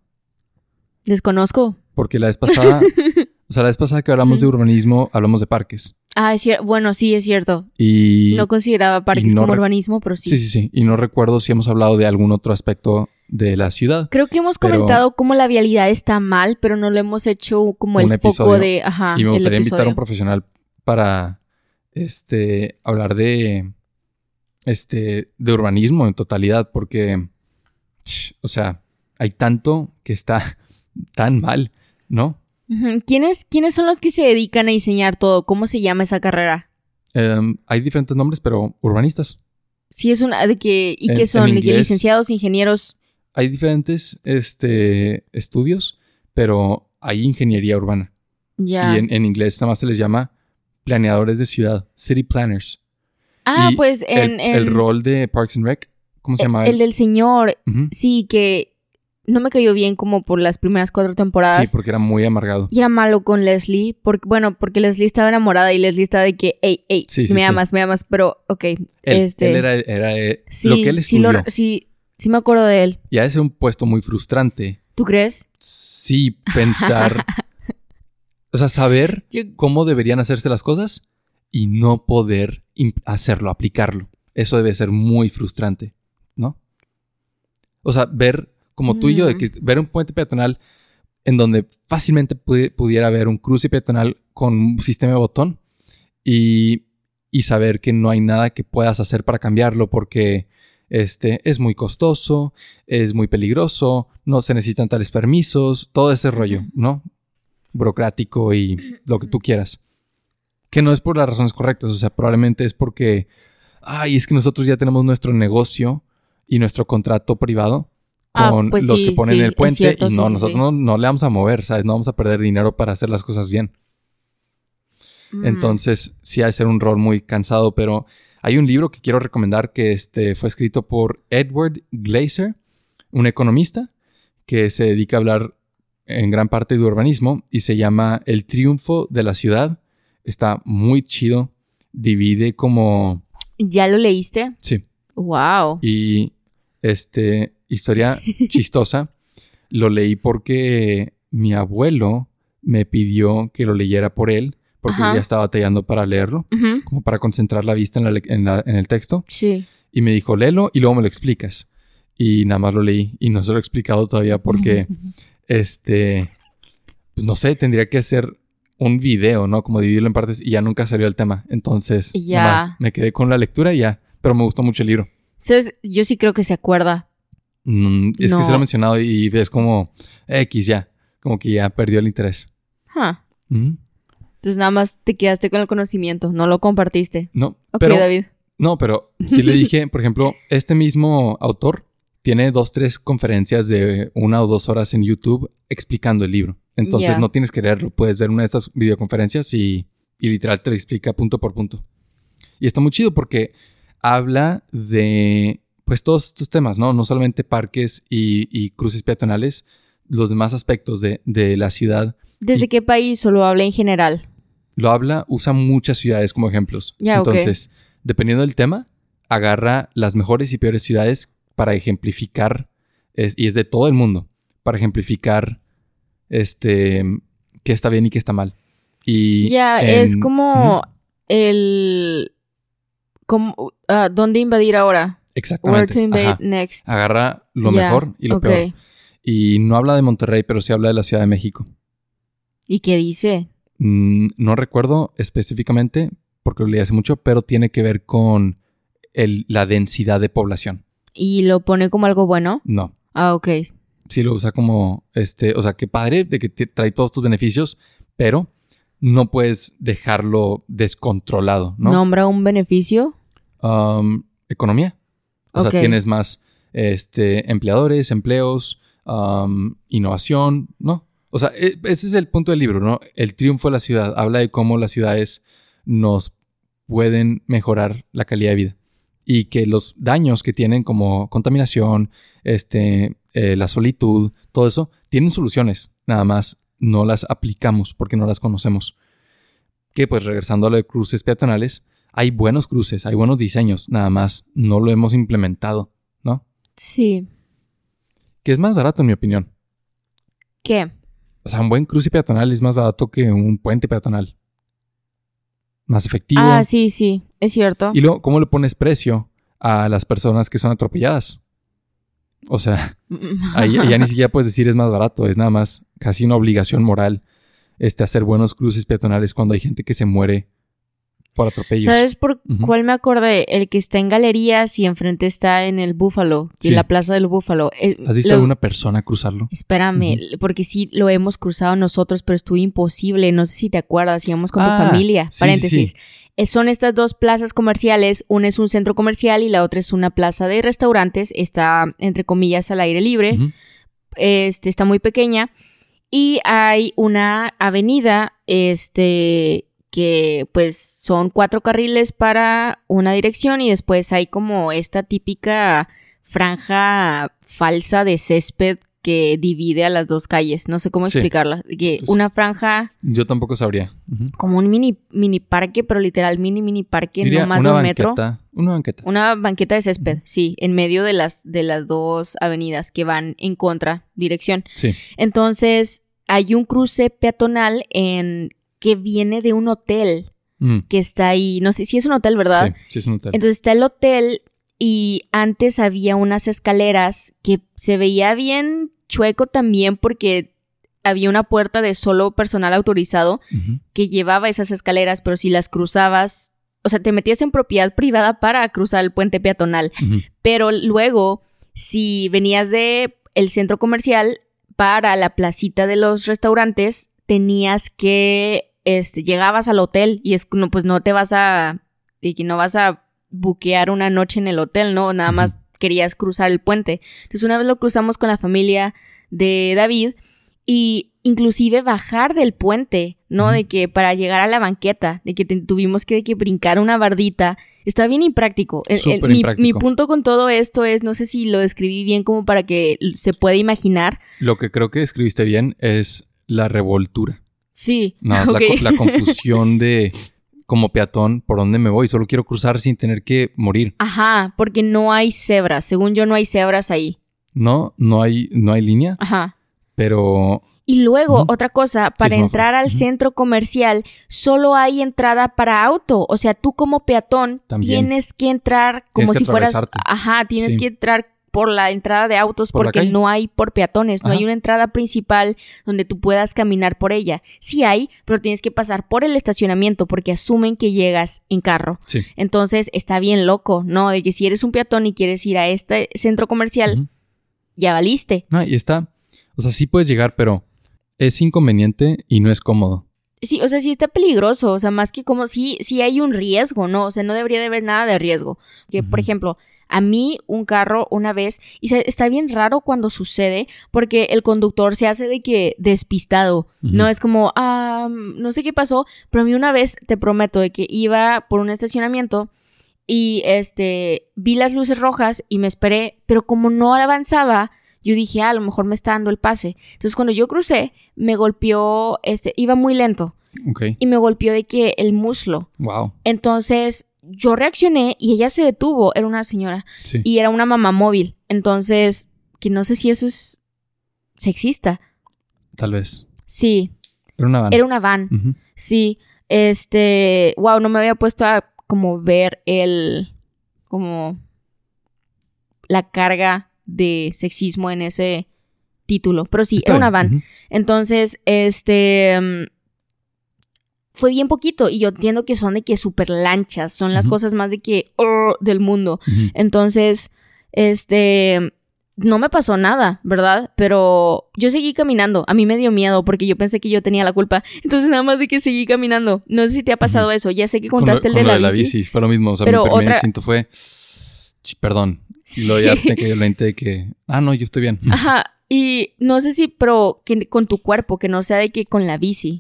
Desconozco. porque la vez pasada, o sea, la vez pasada que hablamos de urbanismo, hablamos de parques. Ah, es cier- bueno, sí, es cierto. Y no consideraba parques no como urbanismo, pero sí. Sí, sí, sí. Y no recuerdo si hemos hablado de algún otro aspecto de la ciudad. Creo que hemos Pero- comentado cómo la vialidad está mal, pero no lo hemos hecho como el foco episodio. de. Ajá. y me gustaría invitar a un profesional para este hablar de este de urbanismo en totalidad porque o sea, hay tanto que está tan mal, ¿no? ¿Quiénes, ¿Quiénes son los que se dedican a diseñar todo? ¿Cómo se llama esa carrera? Em, hay diferentes nombres, pero urbanistas. Sí, es una de que. ¿Y qué son? ¿De que licenciados, ingenieros? Hay diferentes este estudios, pero hay ingeniería urbana. Ya. Y en, en inglés nada más se les llama planeadores de ciudad, city planners. ah, y pues en. el, en- el rol de Parks and Rec, ¿cómo se el- llama? el del señor. Sí, que no me cayó bien como por las primeras cuatro temporadas. Sí, porque era muy amargado. Y era malo con Leslie, porque, bueno, porque Leslie estaba enamorada y Leslie estaba de que, hey, hey, Sí, sí, me sí. amas, me amas, pero, ok, Él, este... él era, era, eh, sí, lo que él sí, estudió. lo- sí, sí me acuerdo de él. Y ha de ser un puesto muy frustrante. ¿Tú crees? Sí, pensar. o sea, saber Yo- cómo deberían hacerse las cosas y no poder hacerlo, aplicarlo. Eso debe ser muy frustrante, ¿no? O sea, ver como tú y yo, de Mm. que ver un puente peatonal en donde fácilmente pudi- pudiera haber un cruce peatonal con un sistema de botón y, y saber que no hay nada que puedas hacer para cambiarlo porque este, es muy costoso, es muy peligroso, no se necesitan tales permisos, todo ese rollo, ¿no? Burocrático y lo que tú quieras. Que no es por las razones correctas, o sea, probablemente es porque, ay, es que nosotros ya tenemos nuestro negocio y nuestro contrato privado Ah, con pues los sí, que ponen sí, el puente cierto, y no, sí, nosotros no le vamos a mover, ¿sabes? No vamos a perder dinero para hacer las cosas bien. Mm. Entonces, sí ha de ser un rol muy cansado, pero hay un libro que quiero recomendar que este, fue escrito por Edward Glaser, un economista que se dedica a hablar en gran parte de urbanismo y se llama El triunfo de la ciudad. Está muy chido. Divide como... ¿Ya lo leíste? Sí. Wow. Y este, historia chistosa. Lo leí porque mi abuelo me pidió que lo leyera por él, porque Ajá. ya estaba batallando para leerlo, como para concentrar la vista en, la le- en la- en el texto. Sí. Y me dijo, léelo y luego me lo explicas. Y nada más lo leí y no se lo he explicado todavía porque, este, pues no sé, tendría que hacer un video, ¿no? Como dividirlo en partes y ya nunca salió el tema. Entonces, Ya. me quedé con la lectura y ya. Pero me gustó mucho el libro. Yo sí creo que se acuerda. Mm, es que se lo he mencionado y ves como X ya, como que ya perdió el interés. Huh. Mm, Entonces nada más te quedaste con el conocimiento, no lo compartiste. No, Ok, pero, David. no, pero sí le dije, por ejemplo, este mismo autor tiene dos, tres conferencias de una o dos horas en YouTube explicando el libro. Entonces no tienes que leerlo, puedes ver una de estas videoconferencias y, y literal te lo explica punto por punto. Y está muy chido porque habla de, pues, todos estos temas, ¿no? No solamente parques y, y cruces peatonales, los demás aspectos de, de la ciudad. ¿Desde Y- qué país o lo habla en general? Lo habla, usa muchas ciudades como ejemplos. Ya. Entonces, dependiendo del tema, agarra las mejores y peores ciudades para ejemplificar, es- y es de todo el mundo, para ejemplificar este qué está bien y qué está mal. Y Ya, en- es como el... Como, ah, ¿Dónde invadir ahora? Where exactamente. to invade ajá. next. Agarra lo mejor y lo peor. Y no habla de Monterrey, pero sí habla de la Ciudad de México. ¿Y qué dice? Mm, no recuerdo específicamente, porque lo leí hace mucho, pero tiene que ver con el- la densidad de población. ¿Y lo pone como algo bueno? No. Ah, ok. Sí lo usa como, este, o sea, que padre de que te trae todos tus beneficios, pero no puedes dejarlo descontrolado, ¿no? ¿Nombra un beneficio? Um, economía. O Ok. sea, tienes más este, empleadores, empleos, um, innovación, ¿no? O sea, e- ese es el punto del libro, ¿no? El triunfo de la ciudad. Habla de cómo las ciudades nos pueden mejorar la calidad de vida. Y que los daños que tienen como contaminación, este, eh, la solitud, todo eso, tienen soluciones. Nada más no las aplicamos porque no las conocemos. Que pues regresando a lo de cruces peatonales, hay buenos cruces, hay buenos diseños, nada más no lo hemos implementado, ¿no? Sí. Que es más barato en mi opinión. ¿Qué? O sea, un buen cruce peatonal es más barato que un puente peatonal. Más efectivo. Ah, sí, sí, es cierto. Y luego, ¿cómo le pones precio a las personas que son atropelladas? O sea, ahí ya ni siquiera puedes decir es más barato, es nada más casi una obligación moral este, hacer buenos cruces peatonales cuando hay gente que se muere por atropellos. ¿Sabes por cuál me acordé? El que está en galerías y enfrente está en el Búfalo, Sí. en la plaza del Búfalo. Eh, ¿Has visto lo- alguna persona cruzarlo? Espérame, porque sí lo hemos cruzado nosotros, pero estuvo imposible. No sé si te acuerdas, íbamos con Ah, tu familia. sí, Paréntesis. sí. Eh, Son estas dos plazas comerciales. Una es un centro comercial y la otra es una plaza de restaurantes. Está, entre comillas, al aire libre. Este, está muy pequeña. Y hay una avenida, este, que pues son cuatro carriles para una dirección y después hay como esta típica franja falsa de césped que divide a las dos calles. No sé cómo Sí. explicarla. Que una franja Yo tampoco sabría. Como un mini, mini parque, pero literal mini, mini parque, Diría no más de un metro. banqueta. Una banqueta. Una banqueta de césped, sí, en medio de las, de las dos avenidas que van en contra dirección. Sí. Entonces, hay un cruce peatonal en que viene de un hotel Mm, que está ahí. No sé si es un hotel, ¿verdad? Sí, sí es un hotel. Entonces está el hotel y antes había unas escaleras que se veía bien chueco también porque había una puerta de solo personal autorizado que llevaba esas escaleras, pero si las cruzabas, o sea, te metías en propiedad privada para cruzar el puente peatonal. Pero luego, si venías de el centro comercial para la placita de los restaurantes, tenías que, este, llegabas al hotel y es, no, pues no te vas a, y no vas a buquear una noche en el hotel, ¿no? Nada más querías cruzar el puente. Entonces una vez lo cruzamos con la familia de David y inclusive bajar del puente, ¿no? De que para llegar a la banqueta, de que te- tuvimos que, de que brincar una bardita. Está bien impráctico. El- el- Súper mi, impráctico. mi punto con todo esto es, no sé si lo describí bien como para que se pueda imaginar. Lo que creo que escribiste bien es la revoltura. Sí. No, la confusión de como peatón, ¿por dónde me voy? Solo quiero cruzar sin tener que morir. Ajá, porque no hay cebras. Según yo, no hay cebras ahí. No, no hay, no hay línea, Ajá. pero Y luego, otra cosa, para entrar al centro comercial solo hay entrada para auto. O sea, tú como peatón También. tienes que entrar como Tienes que si fueras... Ajá, tienes Sí. que entrar por la entrada de autos Por porque no hay por peatones, no hay una entrada principal donde tú puedas caminar por ella. Sí hay, pero tienes que pasar por el estacionamiento porque asumen que llegas en carro. sí. Entonces está bien loco, ¿no? De que si eres un peatón y quieres ir a este centro comercial, ya valiste. No, y está, o sea, sí puedes llegar, pero es inconveniente y no es cómodo. Sí, o sea, sí está peligroso, o sea, más que como sí, sí hay un riesgo, ¿no? O sea, no debería de haber nada de riesgo. Que, por ejemplo, a mí un carro una vez, y se- está bien raro cuando sucede, porque el conductor se hace de que despistado. ¿no? Es como, ah, no sé qué pasó, pero a mí una vez, te prometo, de que iba por un estacionamiento y, este, vi las luces rojas y me esperé, pero como no avanzaba, Yo dije, ah, a lo mejor me está dando el pase. Entonces cuando yo crucé, me golpeó, este, iba muy lento Ok. y me golpeó de que el muslo. Wow. Entonces yo reaccioné y ella se detuvo, era una señora Sí. y era una mamá móvil. Entonces, que no sé si eso es sexista. Tal vez. Sí, Era una van. era una van. Sí, este, wow, no me había puesto a como ver el, como la carga de sexismo en ese título, pero sí, Está era una van. Entonces, este, mm, fue bien poquito y yo entiendo que son de que super lanchas, son las cosas más de que "Ugh", del mundo. Entonces, este, no me pasó nada, ¿verdad? Pero yo seguí caminando. A mí me dio miedo porque yo pensé que yo tenía la culpa. Entonces, nada más de que seguí caminando. No sé si te ha pasado eso. Ya sé que Con lo- contaste el con de lo la, bici. Fue lo mismo. O sea, Pero mi primer otra- instinto fue. "Ch, Perdón. Y luego ya me cayó el 20 de que. Ah, no, yo estoy bien. Ajá. Y no sé si, pero que con tu cuerpo, que no sea de que con la bici.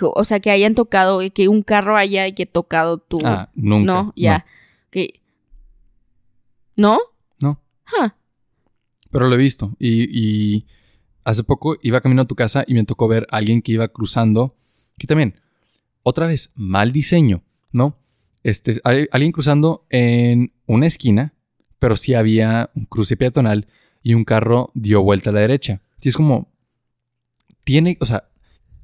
O sea, que hayan tocado, que un carro haya que tocado tu. Ah, nunca. no, ya. Que. ¿No? No. Huh. Pero lo he visto. Y, y hace poco iba camino a tu casa y me tocó ver a alguien que iba cruzando. Que también, otra vez, mal diseño, ¿no? Este, hay- alguien cruzando en una esquina, pero sí había un cruce peatonal y un carro dio vuelta a la derecha. Sí, es como. Tiene, o sea,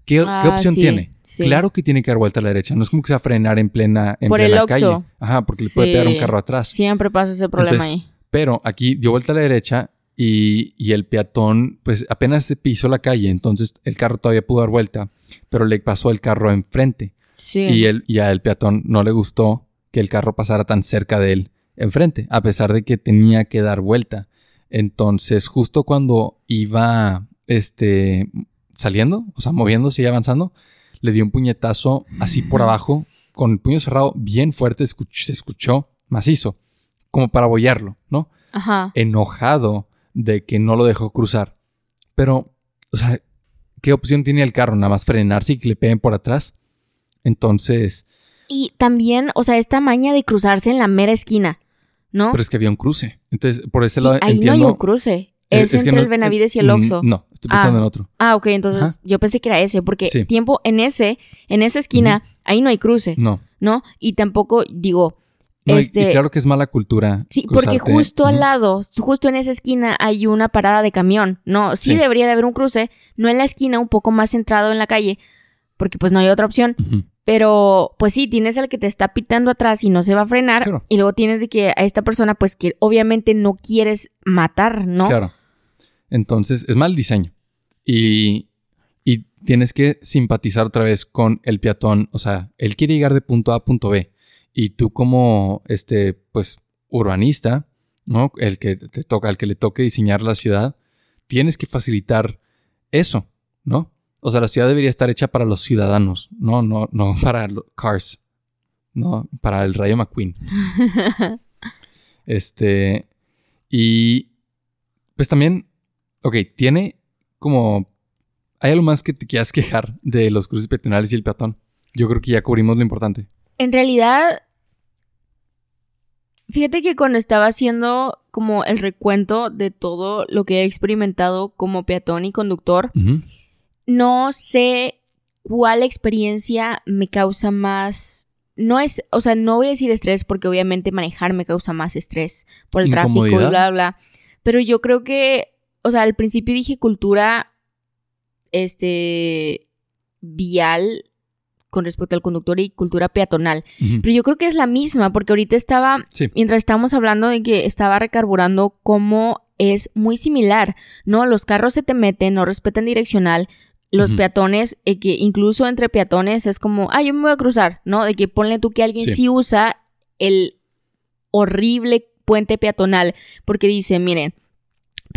¿qué, qué Ah, opción sí, tiene? sí. Claro que tiene que dar vuelta a la derecha. No es como que se va a frenar en plena, en Por el plena calle. Ajá, porque le puede pegar un carro atrás. Siempre pasa ese problema Entonces, ahí. Pero aquí dio vuelta a la derecha y, y el peatón, pues apenas se pisó la calle, entonces el carro todavía pudo dar vuelta, pero le pasó el carro enfrente. Sí. Y, él, y a el peatón no le gustó que el carro pasara tan cerca de él enfrente, a pesar de que tenía que dar vuelta. Entonces, justo cuando iba este, saliendo, o sea, moviéndose y avanzando, le dio un puñetazo así por abajo, con el puño cerrado bien fuerte, escuch- se escuchó macizo, como para abollarlo, ¿no? Ajá. Enojado de que no lo dejó cruzar. Pero, o sea, ¿qué opción tiene el carro? Nada más frenarse y que le peguen por atrás. Entonces, Y también, o sea, esta maña de cruzarse en la mera esquina, ¿no? pero es que había un cruce. Entonces, por ese Sí, lado ahí entiendo. no hay un cruce. Eh, Es, entre no el Benavides y el mm, Oxxo. No, estoy pensando Ah. en otro. Ah, ok, entonces Ajá. yo pensé que era ese, porque Sí. tiempo en ese, en esa esquina, ahí no hay cruce, No. ¿no? Y tampoco, digo, No, este... y, claro que es mala cultura. Sí, porque justo al lado, justo en esa esquina hay una parada de camión. No, sí, Sí. debería de haber un cruce, no en la esquina, un poco más centrado en la calle, porque pues no hay otra opción. Pero pues sí, tienes al que te está pitando atrás y no se va a frenar. Claro. Y luego tienes de que a esta persona pues que obviamente no quieres matar, ¿no? Claro. Entonces, es mal diseño. Y, y tienes que simpatizar otra vez con el peatón. O sea, él quiere llegar de punto A a punto B. Y tú como, este, pues, urbanista, ¿no? El que te toca, el que le toque diseñar la ciudad, tienes que facilitar eso, ¿no? O sea, la ciudad debería estar hecha para los ciudadanos, no, no, no para los cars, no, para el Rayo McQueen. Este. Y. Pues también. Ok, tiene como. ¿Hay algo más que te quieras quejar de los cruces peatonales y el peatón? Yo creo que ya cubrimos lo importante. En realidad, fíjate que cuando estaba haciendo como el recuento de todo lo que he experimentado como peatón y conductor, no sé cuál experiencia me causa más. No es, o sea, no voy a decir estrés porque obviamente manejar me causa más estrés por el tráfico y bla, bla, bla. Pero yo creo que, o sea, al principio dije cultura, este, vial con respecto al conductor y cultura peatonal. Pero yo creo que es la misma porque ahorita estaba Sí. mientras estábamos hablando de que estaba recarburando, cómo es muy similar, ¿no? Los carros se te meten, no respetan direccional. Los peatones, eh, que incluso entre peatones es como, ah, yo me voy a cruzar, ¿no? De que ponle tú que alguien Sí. sí, usa el horrible puente peatonal porque dice, miren,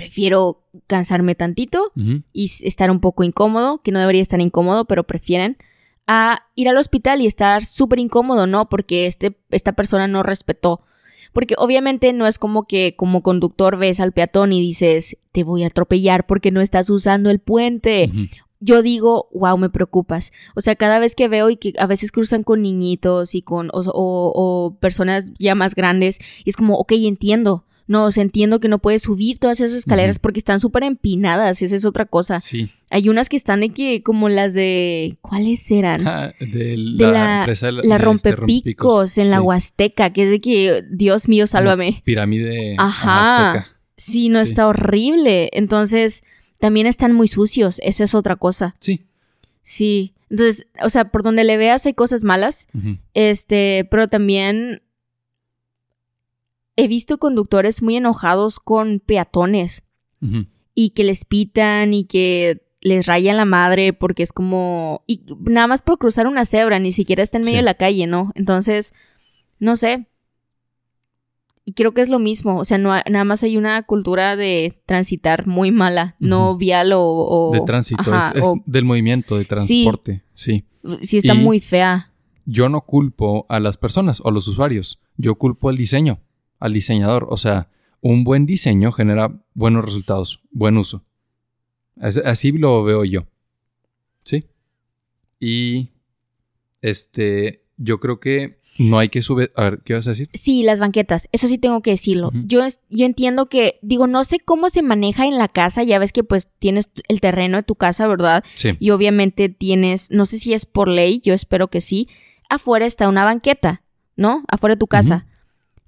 prefiero cansarme tantito y estar un poco incómodo, que no debería estar incómodo, pero prefieren, a ir al hospital y estar súper incómodo, ¿no? Porque este, esta persona no respetó. Porque obviamente no es como que como conductor ves al peatón y dices, te voy a atropellar porque no estás usando el puente. Yo digo, wow, me preocupas. O sea, cada vez que veo y que a veces cruzan con niñitos y con, o, o- o personas ya más grandes, y es como, ok, entiendo. No, o sea, entiendo que no puedes subir todas esas escaleras porque están súper empinadas, esa es otra cosa. Sí. Hay unas que están de que, como las de, ¿cuáles eran? Ah, de de la, la, empresa la de este, rompepicos en la. Huasteca, que es de que, Dios mío, sálvame. Pirámide Ajá. azteca. Sí, no, Sí. está horrible. Entonces, también están muy sucios, esa es otra cosa. Sí. Sí. Entonces, o sea, por donde le veas hay cosas malas, este, pero también he visto conductores muy enojados con peatones y que les pitan y que les rayan la madre porque es como y nada más por cruzar una cebra, ni siquiera está en medio Sí. de la calle, ¿no? Entonces, no sé. Y creo que es lo mismo, o sea, no nada más hay una cultura de transitar muy mala, no vial o, o- De tránsito, ajá, es, es o del movimiento, de transporte. Sí. sí está y- muy fea. Yo no culpo a las personas o a los usuarios. Yo culpo al diseño, al diseñador. O sea, un buen diseño genera buenos resultados, buen uso. As- Así lo veo yo. ¿Sí? Y este, yo creo que no hay que subir. A ver, ¿qué vas a decir? Sí, las banquetas, eso sí tengo que decirlo. Yo, es- yo entiendo que, digo, no sé cómo se maneja en la casa, ya ves que pues tienes el terreno de tu casa, ¿verdad? Sí. Y obviamente tienes, no sé si es por ley, yo espero que sí, afuera está una banqueta, ¿no? Afuera de tu casa.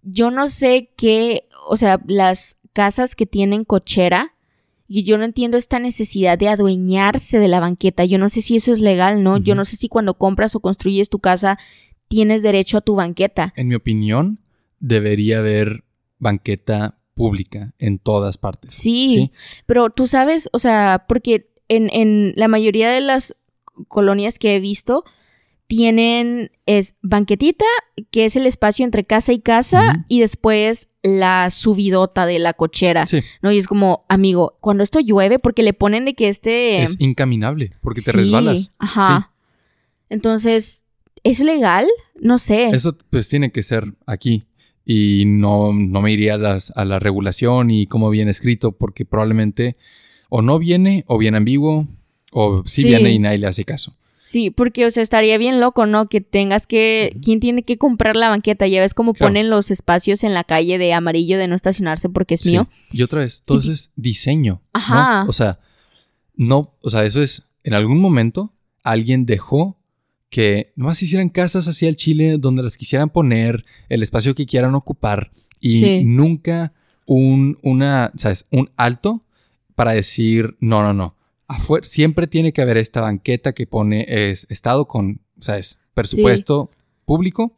Yo no sé qué, o sea, las casas que tienen cochera, y yo no entiendo esta necesidad de adueñarse de la banqueta. Yo no sé si eso es legal, ¿no? Yo no sé si cuando compras o construyes tu casa tienes derecho a tu banqueta. En mi opinión, debería haber banqueta pública en todas partes. Sí, Sí. pero tú sabes, o sea, porque en, en la mayoría de las colonias que he visto tienen es banquetita, que es el espacio entre casa y casa, y después la subidota de la cochera, Sí. ¿no? Y es como, amigo, cuando esto llueve, porque le ponen de que este... Es incaminable porque te Sí, resbalas. Ajá. Entonces, ¿es legal? No sé. Eso pues tiene que ser aquí. Y no, no me iría a, las- a la regulación y cómo viene escrito porque probablemente o no viene o viene ambiguo o Sí. viene y nadie le hace caso. Sí, porque, o sea, estaría bien loco, ¿no? Que tengas que... ¿Quién tiene que comprar la banqueta? Ya ves cómo Claro. ponen los espacios en la calle de amarillo de no estacionarse porque es Sí. mío. Y otra vez, todo eso es diseño. ¿no? Ajá. O sea, no, o sea, eso es, en algún momento alguien dejó que nomás hicieran casas así al Chile donde las quisieran poner, el espacio que quieran ocupar y Sí. nunca un, una, ¿sabes? Un alto para decir, no, no, no. Siempre tiene que haber esta banqueta que pone es, Estado con, ¿sabes? Presupuesto público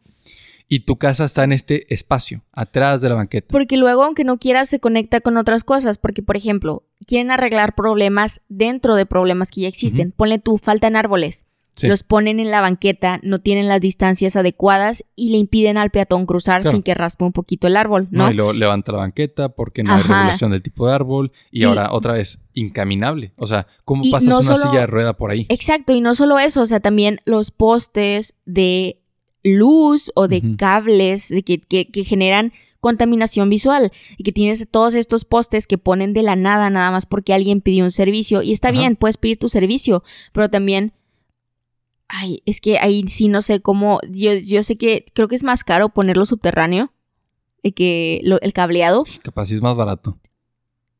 y tu casa está en este espacio, atrás de la banqueta. Porque luego, aunque no quieras, se conecta con otras cosas. Porque, por ejemplo, quieren arreglar problemas dentro de problemas que ya existen. Ponle tú, faltan árboles. Sí. Los ponen en la banqueta, no tienen las distancias adecuadas y le impiden al peatón cruzar Claro. sin que raspe un poquito el árbol, ¿no? ¿no? Y luego levanta la banqueta porque no hay regulación del tipo de árbol. Y, Y- ahora otra vez, incaminable. O sea, ¿cómo pasas no una solo- silla de rueda por ahí? Exacto, y no solo eso, o sea, también los postes de luz o de cables que, que- que generan contaminación visual y que tienes todos estos postes que ponen de la nada nada más porque alguien pidió un servicio y está Ajá. bien, puedes pedir tu servicio, pero también ay, es que ahí sí no sé cómo yo, yo sé que creo que es más caro ponerlo subterráneo y que lo- el cableado, Capaz sí es más barato.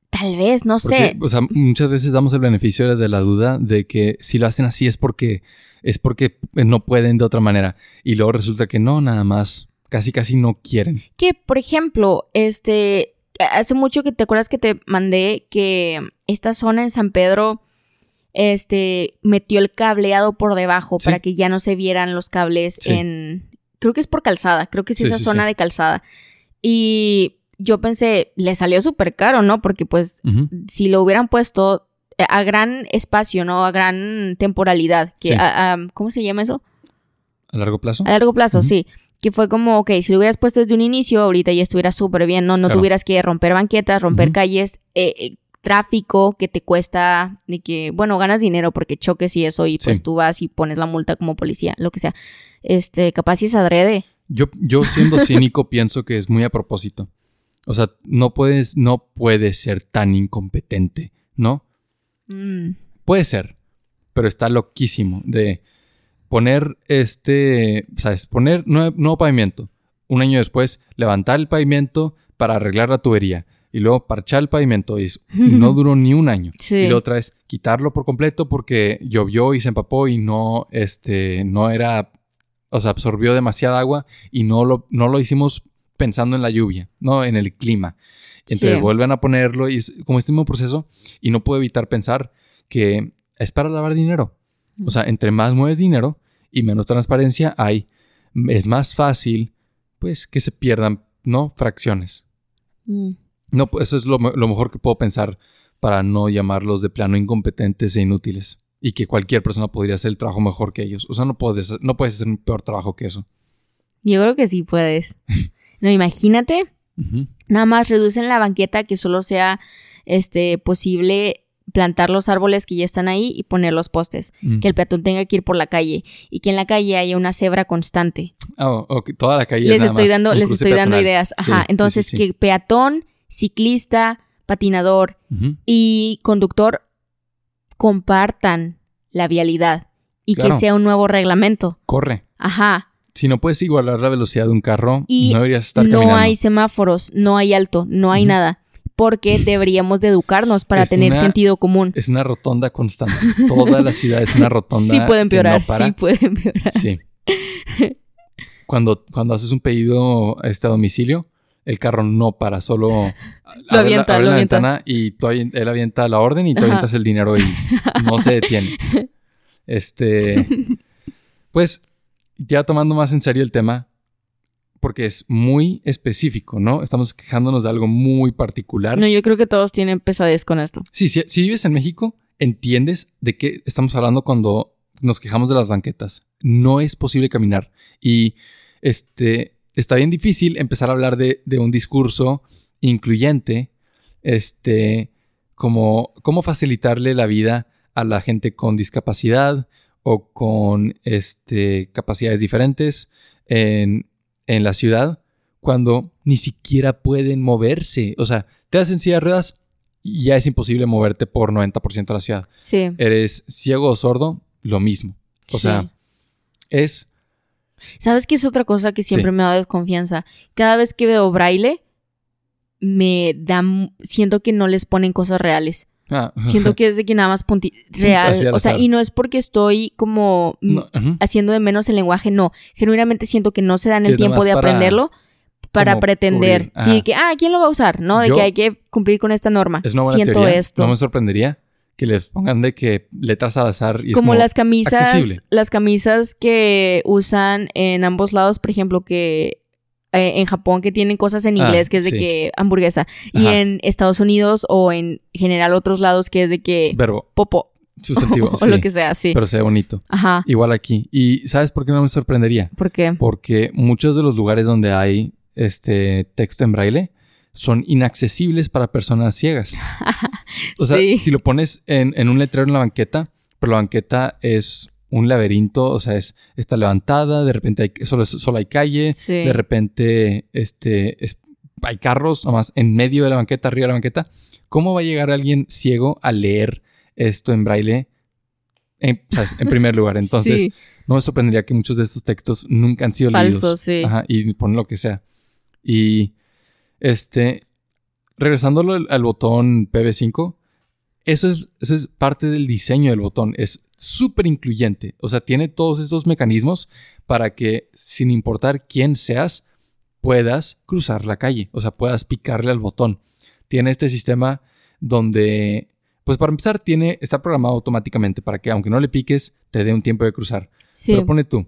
tal vez, no Porque, sé. o sea, muchas veces damos el beneficio de la duda de que si lo hacen así es porque es porque no pueden de otra manera. Y luego resulta que no, nada más. Casi, casi no quieren. que, por ejemplo, este, hace mucho que te acuerdas que te mandé que esta zona en San Pedro, este, metió el cableado por debajo Sí. para que ya no se vieran los cables Sí. en, creo que es por calzada, creo que es Sí, esa zona de calzada. Y yo pensé, le salió súper caro, ¿no? Porque pues si lo hubieran puesto a gran espacio, ¿no? A gran temporalidad, que, Sí. a- a- ¿cómo se llama eso? A largo plazo. A largo plazo, sí. Que fue como, ok, si lo hubieras puesto desde un inicio, ahorita ya estuviera súper bien, ¿no? No Claro. tuvieras que romper banquetas, romper calles, eh, eh, tráfico que te cuesta, de que, bueno, ganas dinero porque choques y eso, y pues Sí. tú vas y pones la multa como policía, lo que sea. Este, capaz si es adrede. Yo, yo siendo cínico pienso que es muy a propósito. O sea, no puedes, no puedes ser tan incompetente, ¿no? Mm, Puede ser, pero está loquísimo de poner este, ¿sabes? Poner nue- nuevo, pavimento. Un año después, levantar el pavimento, para arreglar la tubería. Y luego parchar el pavimento. Y no duró ni un año. Sí. Y la otra es quitarlo por completo porque llovió y se empapó y no, este, no era, o sea, absorbió demasiada agua y no lo, no lo hicimos pensando en la lluvia, no en el clima. Entonces Sí. vuelven a ponerlo y es como este mismo proceso y no puedo evitar pensar que es para lavar dinero. O sea, entre más mueves dinero y menos transparencia hay, es más fácil, pues, que se pierdan, ¿no? Fracciones. Mm. No, eso es lo, me- lo mejor que puedo pensar para no llamarlos de plano incompetentes e inútiles. Y que cualquier persona podría hacer el trabajo mejor que ellos. O sea, no puedes, no puedes hacer un peor trabajo que eso. Yo creo que sí puedes. No, imagínate, nada más reducen la banqueta que solo sea este posible plantar los árboles que ya están ahí y poner los postes. Mm. Que el peatón tenga que ir por la calle y que en la calle haya una cebra constante. Ah, ok, Toda la calle es les nada estoy más dando, les estoy dando ideas. Ajá. sí, Entonces, sí, sí. que peatón, ciclista, patinador y conductor compartan la vialidad y Claro. que sea un nuevo reglamento. Corre. Ajá. Si no puedes igualar la velocidad de un carro, Y no deberías estar no caminando. hay semáforos, no hay alto, no hay nada. Porque deberíamos de educarnos para Es tener una- sentido común. Es una rotonda constante. Toda la ciudad es una rotonda. Sí puede empeorar, no sí puede empeorar. Sí. Cuando, cuando haces un pedido este, a domicilio, el carro no para, solo abre la- avienta, abre lo la avienta. ventana y tú él avienta la orden y tú Ajá. avientas el dinero y no se detiene. Este, pues ya tomando más en serio el tema, porque es muy específico, ¿no? Estamos quejándonos de algo muy particular. No, yo creo que todos tienen pesadez con esto. Sí, si, si vives en México, entiendes de qué estamos hablando cuando nos quejamos de las banquetas. No es posible caminar. Y este está bien difícil empezar a hablar de, de un discurso incluyente, este, como cómo facilitarle la vida a la gente con discapacidad o con este, capacidades diferentes en, en la ciudad cuando ni siquiera pueden moverse. O sea, te das en silla de ruedas y ya es imposible moverte por 90% de la ciudad. Sí. Eres ciego o sordo, lo mismo. O sí. sea, es... ¿Sabes qué es otra cosa que siempre Sí. me da desconfianza? Cada vez que veo braille, me da. Siento que no les ponen cosas reales. ah, Siento que es de que nada más punti real. O sea, y no es porque estoy como haciendo de menos el lenguaje, no. Genuinamente siento que no se dan el tiempo de para aprenderlo para pretender. Sí, que, ah, ¿quién lo va a usar? ¿No? De Yo- que hay que cumplir con esta norma. Es una buena siento teoría. esto. No me sorprendería que les pongan de que letras al azar y es como, como las camisas, accesible. las camisas que usan en ambos lados, por ejemplo, que eh, en Japón que tienen cosas en Ah, inglés que es de sí. que hamburguesa y en Estados Unidos o en general otros lados que es de que Verbo, popo sustantivo. o sí, lo que sea, sí. Pero se ve bonito. Ajá. Igual aquí. ¿Y sabes por qué no me sorprendería? ¿Por qué? Porque muchos de los lugares donde hay este texto en braille son inaccesibles para personas ciegas. O sea, Sí. si lo pones en, en un letrero en la banqueta, pero la banqueta es un laberinto, o sea, es, está levantada, de repente hay, solo, solo hay calle, Sí. de repente este, es- hay carros, nomás en medio de la banqueta, arriba de la banqueta. ¿Cómo va a llegar alguien ciego a leer esto en braille? En, ¿sabes? en primer lugar, entonces Sí. no me sorprendería que muchos de estos textos nunca han sido leídos. sí. Ajá, y ponen lo que sea. Y este, regresando al, al botón PB5, eso es, eso es parte del diseño del botón. Es súper incluyente. O sea, tiene todos estos mecanismos para que, sin importar quién seas, puedas cruzar la calle. O sea, puedas picarle al botón. Tiene este sistema donde, pues para empezar, tiene, está programado automáticamente para que, aunque no le piques, te dé un tiempo de cruzar. Sí. Pero pone tú,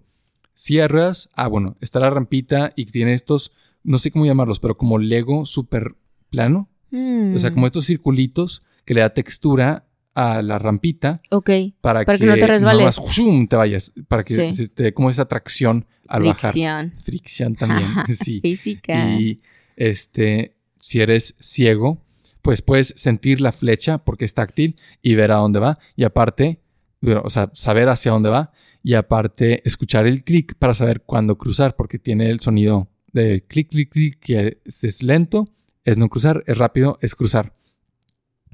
si ruedas, ah, bueno, está la rampita y tiene estos, no sé cómo llamarlos, pero como Lego super plano. Mm, O sea, como estos circulitos que le da textura a la rampita Ok. para, Para que no te resbales. más, ¡shum! te vayas, para que Sí. te dé como esa tracción al bajar. Fricción. Fricción también, sí. Física. Y este, si eres ciego, pues puedes sentir la flecha porque es táctil y ver a dónde va. Y aparte, bueno, o sea, saber hacia dónde va. Y aparte, escuchar el clic para saber cuándo cruzar porque tiene el sonido de clic, clic, clic, que es, lento, es no cruzar, es rápido, es cruzar.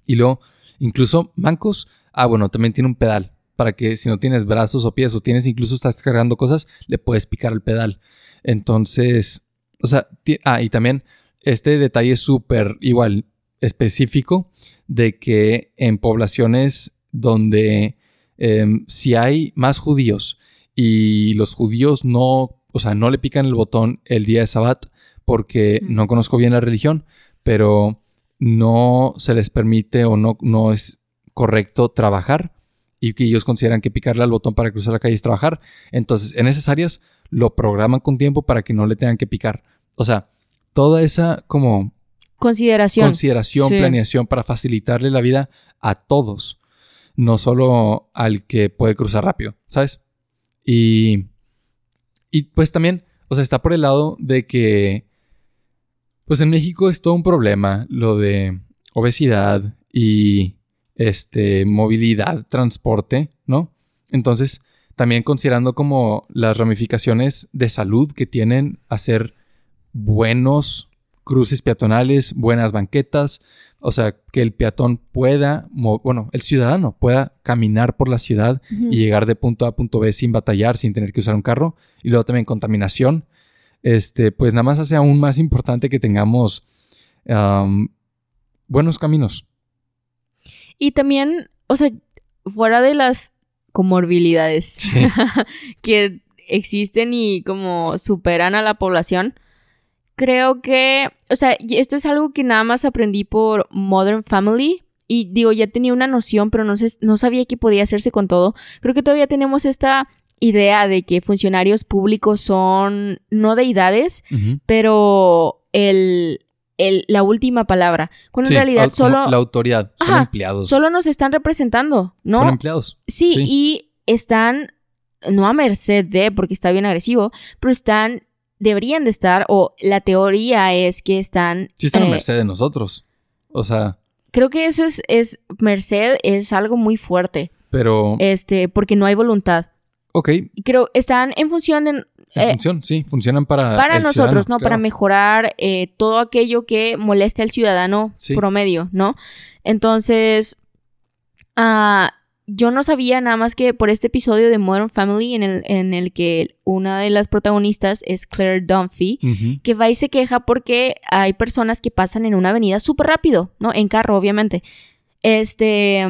Y luego, incluso mancos, ah, bueno, también tiene un pedal para que si no tienes brazos o pies o tienes incluso estás cargando cosas, le puedes picar el pedal. Entonces, o sea, ah, y también este detalle es súper igual específico de que en poblaciones donde em, si hay más judíos y los judíos no, o sea, no le pican el botón el día de Sabbat porque no conozco bien la religión, pero no se les permite o no, no es correcto trabajar y que ellos consideran que picarle al botón para cruzar la calle es trabajar. Entonces, en esas áreas lo programan con tiempo para que no le tengan que picar. O sea, toda esa como consideración, consideración planeación para facilitarle la vida a todos, no solo al que puede cruzar rápido, ¿sabes? Y, y pues también, o sea, está por el lado de que, pues en México es todo un problema lo de obesidad y este, movilidad, transporte, ¿no? Entonces, también considerando como las ramificaciones de salud que tienen hacer buenos cruces peatonales, buenas banquetas, o sea, que el peatón pueda, bueno, el ciudadano pueda caminar por la ciudad y llegar de punto A a punto B sin batallar, sin tener que usar un carro. Y luego también contaminación. Este, pues nada más hace aún más importante que tengamos buenos caminos. Y también, o sea, fuera de las comorbilidades que existen y como superan a la población, creo que, o sea, esto es algo que nada más aprendí por Modern Family. Y digo, ya tenía una noción, pero no, sé, no sabía que podía hacerse con todo. Creo que todavía tenemos esta idea de que funcionarios públicos son no deidades, pero el, la última palabra. Cuando en realidad solo... La autoridad, son empleados. Solo nos están representando, ¿no? Son empleados. Sí, y están, no a merced de, porque está bien agresivo, pero están, deberían de estar, o la teoría es que están... Sí, están a eh, merced de nosotros. O sea... Creo que eso es, es, merced es algo muy fuerte. Pero... Este, porque no hay voluntad. Ok. Creo, están en función de en eh, función, sí, funcionan para. Para nosotros, ¿no? Para mejorar eh, todo aquello que moleste al ciudadano promedio, ¿no? Entonces, ah, yo no sabía nada más que por este episodio de Modern Family en el, en el que una de las protagonistas es Claire Dunphy, que va y se queja porque hay personas que pasan en una avenida súper rápido, ¿no? En carro, obviamente. Este.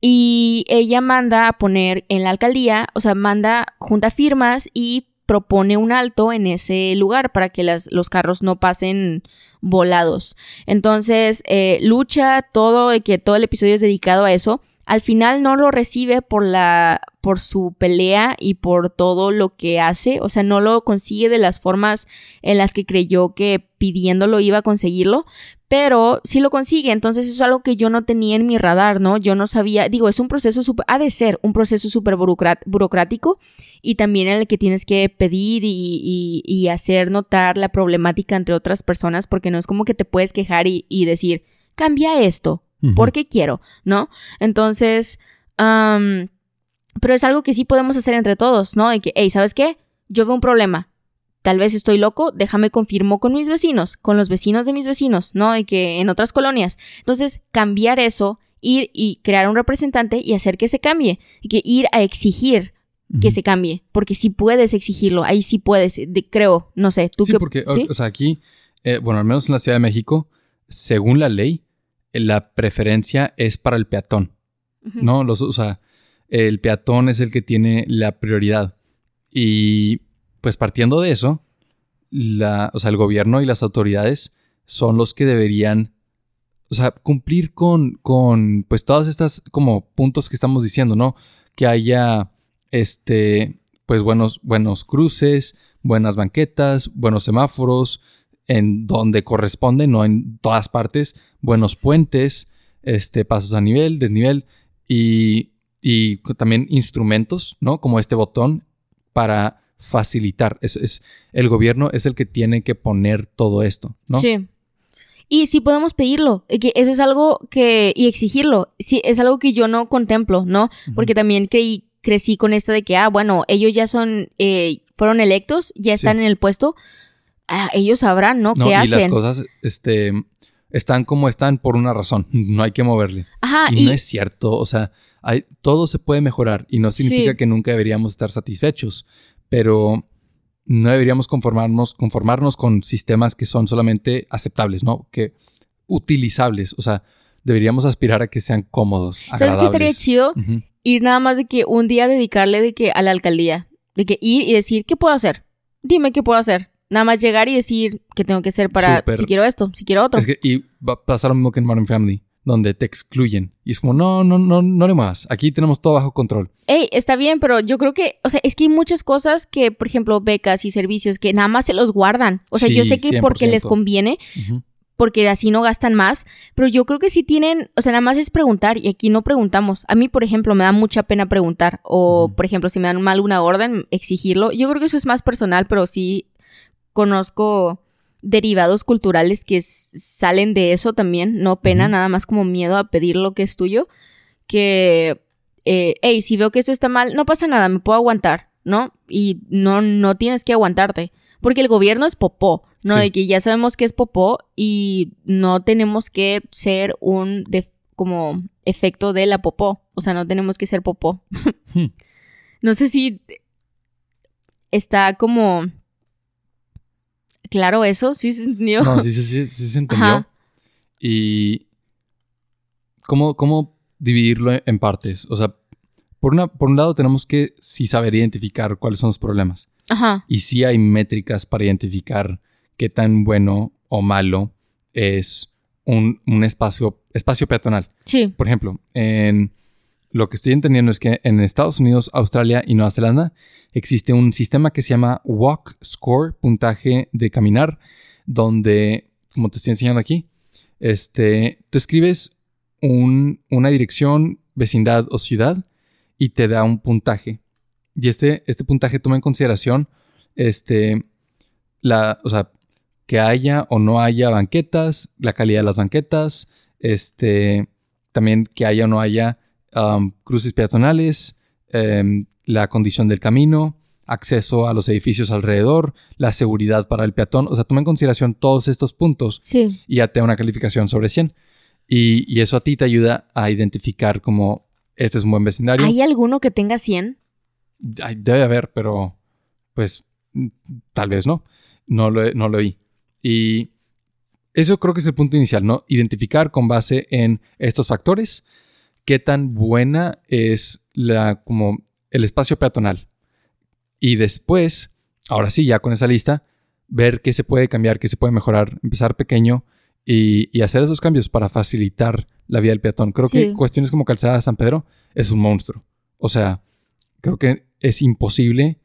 Y ella manda a poner en la alcaldía, o sea, manda, junta firmas y propone un alto en ese lugar para que las, los carros no pasen volados. Entonces, eh, lucha todo, que todo el episodio es dedicado a eso. Al final no lo recibe por la por su pelea y por todo lo que hace, o sea, no lo consigue de las formas en las que creyó que pidiéndolo iba a conseguirlo, pero sí lo consigue, entonces es algo que yo no tenía en mi radar, ¿no? Yo no sabía, digo, es un proceso super, ha de ser un proceso súper burocrático y también en el que tienes que pedir y, hacer notar la problemática entre otras personas, porque no es como que te puedes quejar y, decir, cambia esto, porque quiero, ¿no? Entonces, pero es algo que sí podemos hacer entre todos, ¿no? De que, hey, ¿sabes qué? Yo veo un problema, Tal vez estoy loco, déjame confirmo con mis vecinos, con los vecinos de mis vecinos, ¿no? Y que en otras colonias. Entonces, cambiar eso, ir y crear un representante y hacer que se cambie. Y que ir a exigir que se cambie. Porque si puedes exigirlo, ahí sí puedes, creo, no sé. ¿tú sí, porque, o sea, aquí, eh, bueno, al menos en la Ciudad de México, según la ley, la preferencia es para el peatón, ¿no? Los, o sea, el peatón es el que tiene la prioridad. Y pues partiendo de eso, la, o sea, el gobierno y las autoridades son los que deberían, o sea, cumplir con, con, pues todas estas como puntos que estamos diciendo, ¿no? Que haya, este, pues buenos, buenos cruces, buenas banquetas, buenos semáforos, en donde corresponde, no en todas partes, buenos puentes, este, pasos a nivel, desnivel y, y también instrumentos, ¿no? Como este botón para facilitar. Es, es, el gobierno es el que tiene que poner todo esto, ¿no? Sí. Y sí podemos pedirlo, que eso es algo que, y exigirlo, sí, es algo que yo no contemplo, ¿no? Porque también creí, crecí con esto de que, ah, bueno, ellos ya son, eh, fueron electos, ya están en el puesto, ah, ellos sabrán, ¿no? ¿Qué hacen? Y las cosas, este, están como están por una razón, no hay que moverle. Ajá. Y, no es cierto, o sea, hay, todo se puede mejorar y no significa que nunca deberíamos estar satisfechos, pero no deberíamos conformarnos, conformarnos con sistemas que son solamente aceptables, ¿no? Que utilizables. O sea, deberíamos aspirar a que sean cómodos. ¿Sabes qué estaría agradables. chido? Ir nada más de que un día dedicarle de que a la alcaldía. De que ir y decir, ¿qué puedo hacer? Dime qué puedo hacer. Nada más llegar y decir qué tengo que hacer para si quiero esto, si quiero otro. Es que, y va a pasar lo mismo que en Modern Family, donde te excluyen. Y es como, no, no, no, no le más. Aquí tenemos todo bajo control. Ey, está bien, pero yo creo que, o sea, es que hay muchas cosas que, por ejemplo, becas y servicios que nada más se los guardan. O sea, yo sé que porque les 100%. conviene, porque así no gastan más, pero yo creo que sí tienen, o sea, nada más es preguntar y aquí no preguntamos. A mí, por ejemplo, me da mucha pena preguntar o, por ejemplo, si me dan mal una orden, exigirlo. Yo creo que eso es más personal, pero sí conozco derivados culturales que salen de eso también, no pena, nada más como miedo a pedir lo que es tuyo, que, eh, hey, si veo que esto está mal, no pasa nada, me puedo aguantar, ¿no? Y no, no tienes que aguantarte, porque el gobierno es popó, ¿no? Sí. De que ya sabemos que es popó y no tenemos que ser un, de- como, efecto de la popó, o sea, no tenemos que ser popó. Hmm. No sé si está como claro eso, sí se entendió. No, sí, sí, sí, sí se entendió. Ajá. Y ¿cómo, cómo dividirlo en partes. O sea, por, una, por un lado tenemos que sí saber identificar cuáles son los problemas. Ajá. Y sí hay métricas para identificar qué tan bueno o malo es un, un espacio, espacio peatonal. Sí. Por ejemplo, en lo que estoy entendiendo es que en Estados Unidos, Australia y Nueva Zelanda existe un sistema que se llama Walk Score, puntaje de caminar, donde, como te estoy enseñando aquí, este, tú escribes un- una dirección, vecindad o ciudad y te da un puntaje. Y este, este puntaje toma en consideración este, la, o sea, que haya o no haya banquetas, la calidad de las banquetas, este, también que haya o no haya um, cruces peatonales, em, la condición del camino, acceso a los edificios alrededor, la seguridad para el peatón. O sea, toma en consideración todos estos puntos Sí. y ya te da una calificación sobre 100. Y, y eso a ti te ayuda a identificar como este es un buen vecindario. ¿Hay alguno que tenga 100? Ay, debe haber, pero pues tal vez no. No lo, no lo oí. Y eso creo que es el punto inicial, ¿no? Identificar con base en estos factores qué tan buena es la, como el espacio peatonal. Y después, ahora sí, ya con esa lista, ver qué se puede cambiar, qué se puede mejorar, empezar pequeño y, y hacer esos cambios para facilitar la vida del peatón. Creo Sí. que cuestiones como Calzada de San Pedro es un monstruo. O sea, creo que es imposible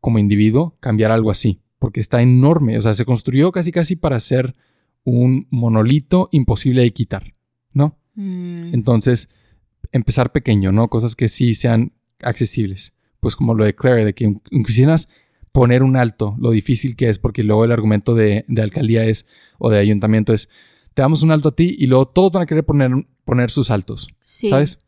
como individuo cambiar algo así, porque está enorme. O sea, se construyó casi casi para ser un monolito imposible de quitar, ¿no? Mm. Entonces, empezar pequeño, ¿no? Cosas que sí sean accesibles. Pues como lo de Claire, de que quisieras poner un alto, lo difícil que es, porque luego el argumento de, de alcaldía es, o de ayuntamiento es, te damos un alto a ti y luego todos van a querer poner, poner sus altos, Sí. ¿sabes?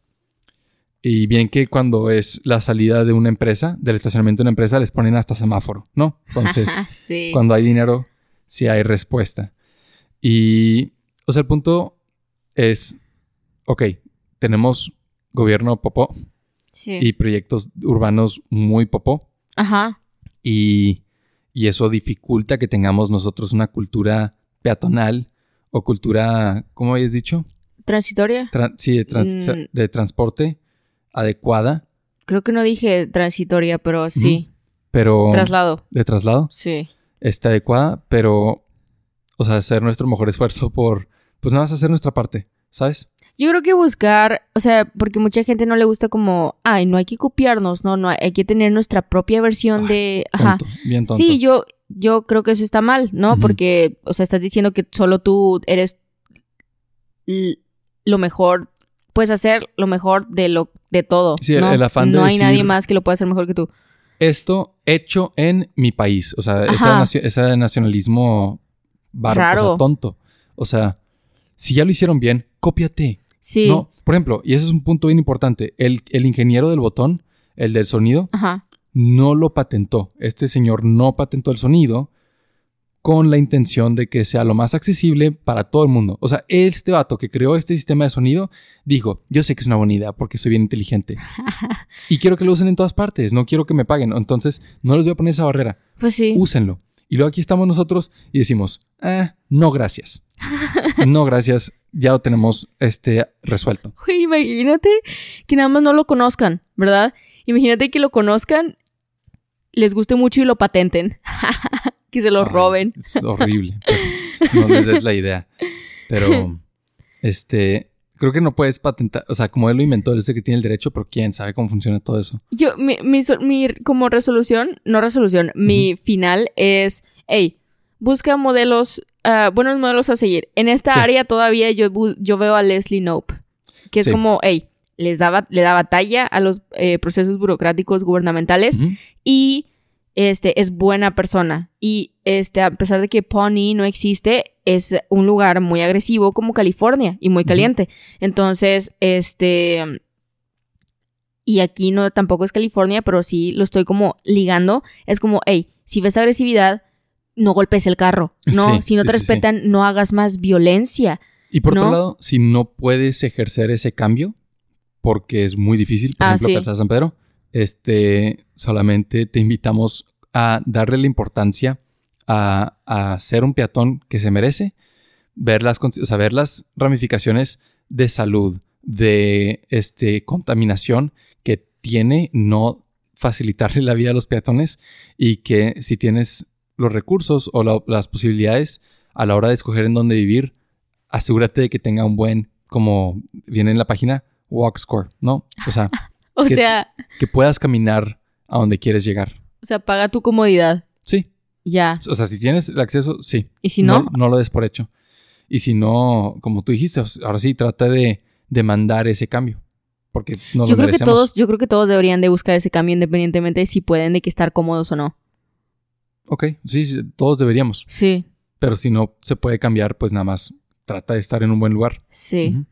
Y bien que cuando es la salida de una empresa, del estacionamiento de una empresa, les ponen hasta semáforo, ¿no? Entonces, sí. cuando hay dinero, sí hay respuesta. Y, o sea, el punto es, ok, tenemos gobierno popó Sí. y proyectos urbanos muy popó Ajá. y, y eso dificulta que tengamos nosotros una cultura peatonal o cultura, ¿cómo habías dicho? ¿Transitoria? Tra- sí, de, trans- Mm. de transporte adecuada, Creo que no dije transitoria, pero sí. pero Traslado. de traslado. Sí. está adecuada, pero, o sea, hacer nuestro mejor esfuerzo por, pues nada más hacer nuestra parte, ¿sabes? Yo creo que buscar, o sea, porque mucha gente no le gusta como, ay, no hay que copiarnos, no, no, hay que tener nuestra propia versión Ay, de, ajá. Tonto, bien tonto. Sí, yo, yo creo que eso está mal, ¿no? Porque, o sea, estás diciendo que solo tú eres lo mejor, puedes hacer lo mejor de lo de todo. Sí, el- ¿no? el afán de No hay decir- nadie más que lo pueda hacer mejor que tú. Esto hecho en mi país, o sea, ese, nacionalismo barro, o sea, Raro. tonto. O sea, si ya lo hicieron bien, cópiate. Sí. No, por ejemplo, y ese es un punto bien importante, el, el ingeniero del botón, el del sonido, Ajá. no lo patentó. Este señor no patentó el sonido con la intención de que sea lo más accesible para todo el mundo. O sea, este vato que creó este sistema de sonido dijo, yo sé que es una buena idea porque soy bien inteligente. y quiero que lo usen en todas partes, no quiero que me paguen. Entonces, no les voy a poner esa barrera. Pues sí. Úsenlo. Y luego aquí estamos nosotros y decimos, eh, no gracias. no gracias, ya lo tenemos este, resuelto. Güey, imagínate que nada más no lo conozcan, ¿verdad? Imagínate que lo conozcan, les guste mucho y lo patenten. que se lo Ay, roben. Es horrible. no les des la idea. Pero, este, creo que no puedes patentar, o sea, como él lo inventó, él es el que tiene el derecho, pero quién sabe cómo funciona todo eso. Yo, mi, mi, mi- como resolución, no resolución, mi final es, hey, busca modelos, ah, buenos modelos a seguir. En esta Sí. área todavía yo, yo veo a Leslie Knope, que es Sí. como, hey, les daba, le da batalla a los eh, procesos burocráticos gubernamentales y este es buena persona y este a pesar de que Pony no existe es un lugar muy agresivo como California y muy caliente entonces este y aquí no tampoco es California pero sí lo estoy como ligando es como hey si ves agresividad no golpes el carro no Sí, si no sí, te sí. respetan no hagas más violencia Y por otro lado, si no puedes ejercer ese cambio, porque es muy difícil, por Ah, ejemplo. Calzada San Pedro, este, solamente te invitamos a darle la importancia a, a ser un peatón que se merece, ver las, o sea, ver las ramificaciones de salud, de este, contaminación que tiene no facilitarle la vida a los peatones y que si tienes los recursos o la- las posibilidades a la hora de escoger en dónde vivir, asegúrate de que tenga un buen, como viene en la página, walk score, ¿no? O sea, o ¿Qué- sea que puedas caminar a donde quieres llegar. o sea paga tu comodidad Sí. ya O sea, si tienes el acceso, sí. y si no, no, lo des por hecho. Y si no, como tú dijiste, ahora sí, trata de demandar ese cambio. Porque no yo lo creo que todos, yo creo que todos deberían de buscar ese cambio independientemente de si pueden de que estar cómodos o no. Ok, sí, sí, todos deberíamos. Sí, Pero si no se puede cambiar, pues nada más trata de estar en un buen lugar. sí.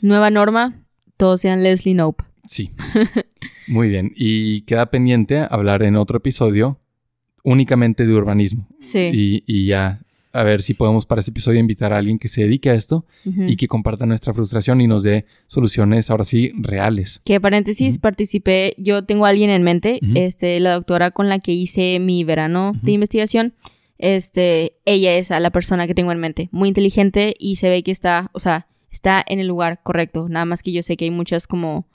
Nueva norma, todos sean Leslie Nope. Sí. Muy bien. Y queda pendiente hablar en otro episodio únicamente de urbanismo. Sí. Y, y ya a ver si podemos para ese episodio invitar a alguien que se dedique a esto y que comparta nuestra frustración y nos dé soluciones ahora sí reales. Que paréntesis, Ujú. participé, yo tengo a alguien en mente, este, la doctora con la que hice mi verano de investigación, este, ella es a la persona que tengo en mente, muy inteligente y se ve que está, o sea, está en el lugar correcto, nada más que yo sé que hay muchas como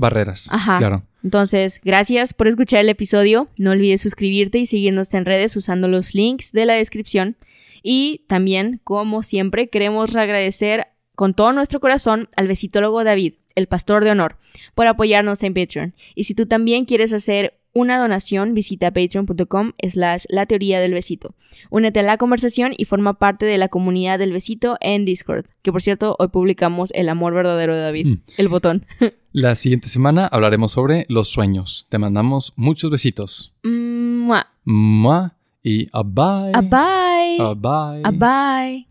Barreras. Ajá. Claro. Entonces, gracias por escuchar el episodio. No olvides suscribirte y seguirnos en redes usando los links de la descripción. Y también, como siempre, queremos agradecer con todo nuestro corazón al besitólogo David, el pastor de honor, por apoyarnos en Patreon. Y si tú también quieres hacer una donación, visita patreon.com slash la teoría del besito. Únete a la conversación y forma parte de la comunidad del besito en Discord. Que por cierto, hoy publicamos el amor verdadero de David, Mm. el botón. La siguiente semana hablaremos sobre los sueños. Te mandamos muchos besitos. Mua. Mua y a bye. A bye. A bye. A bye.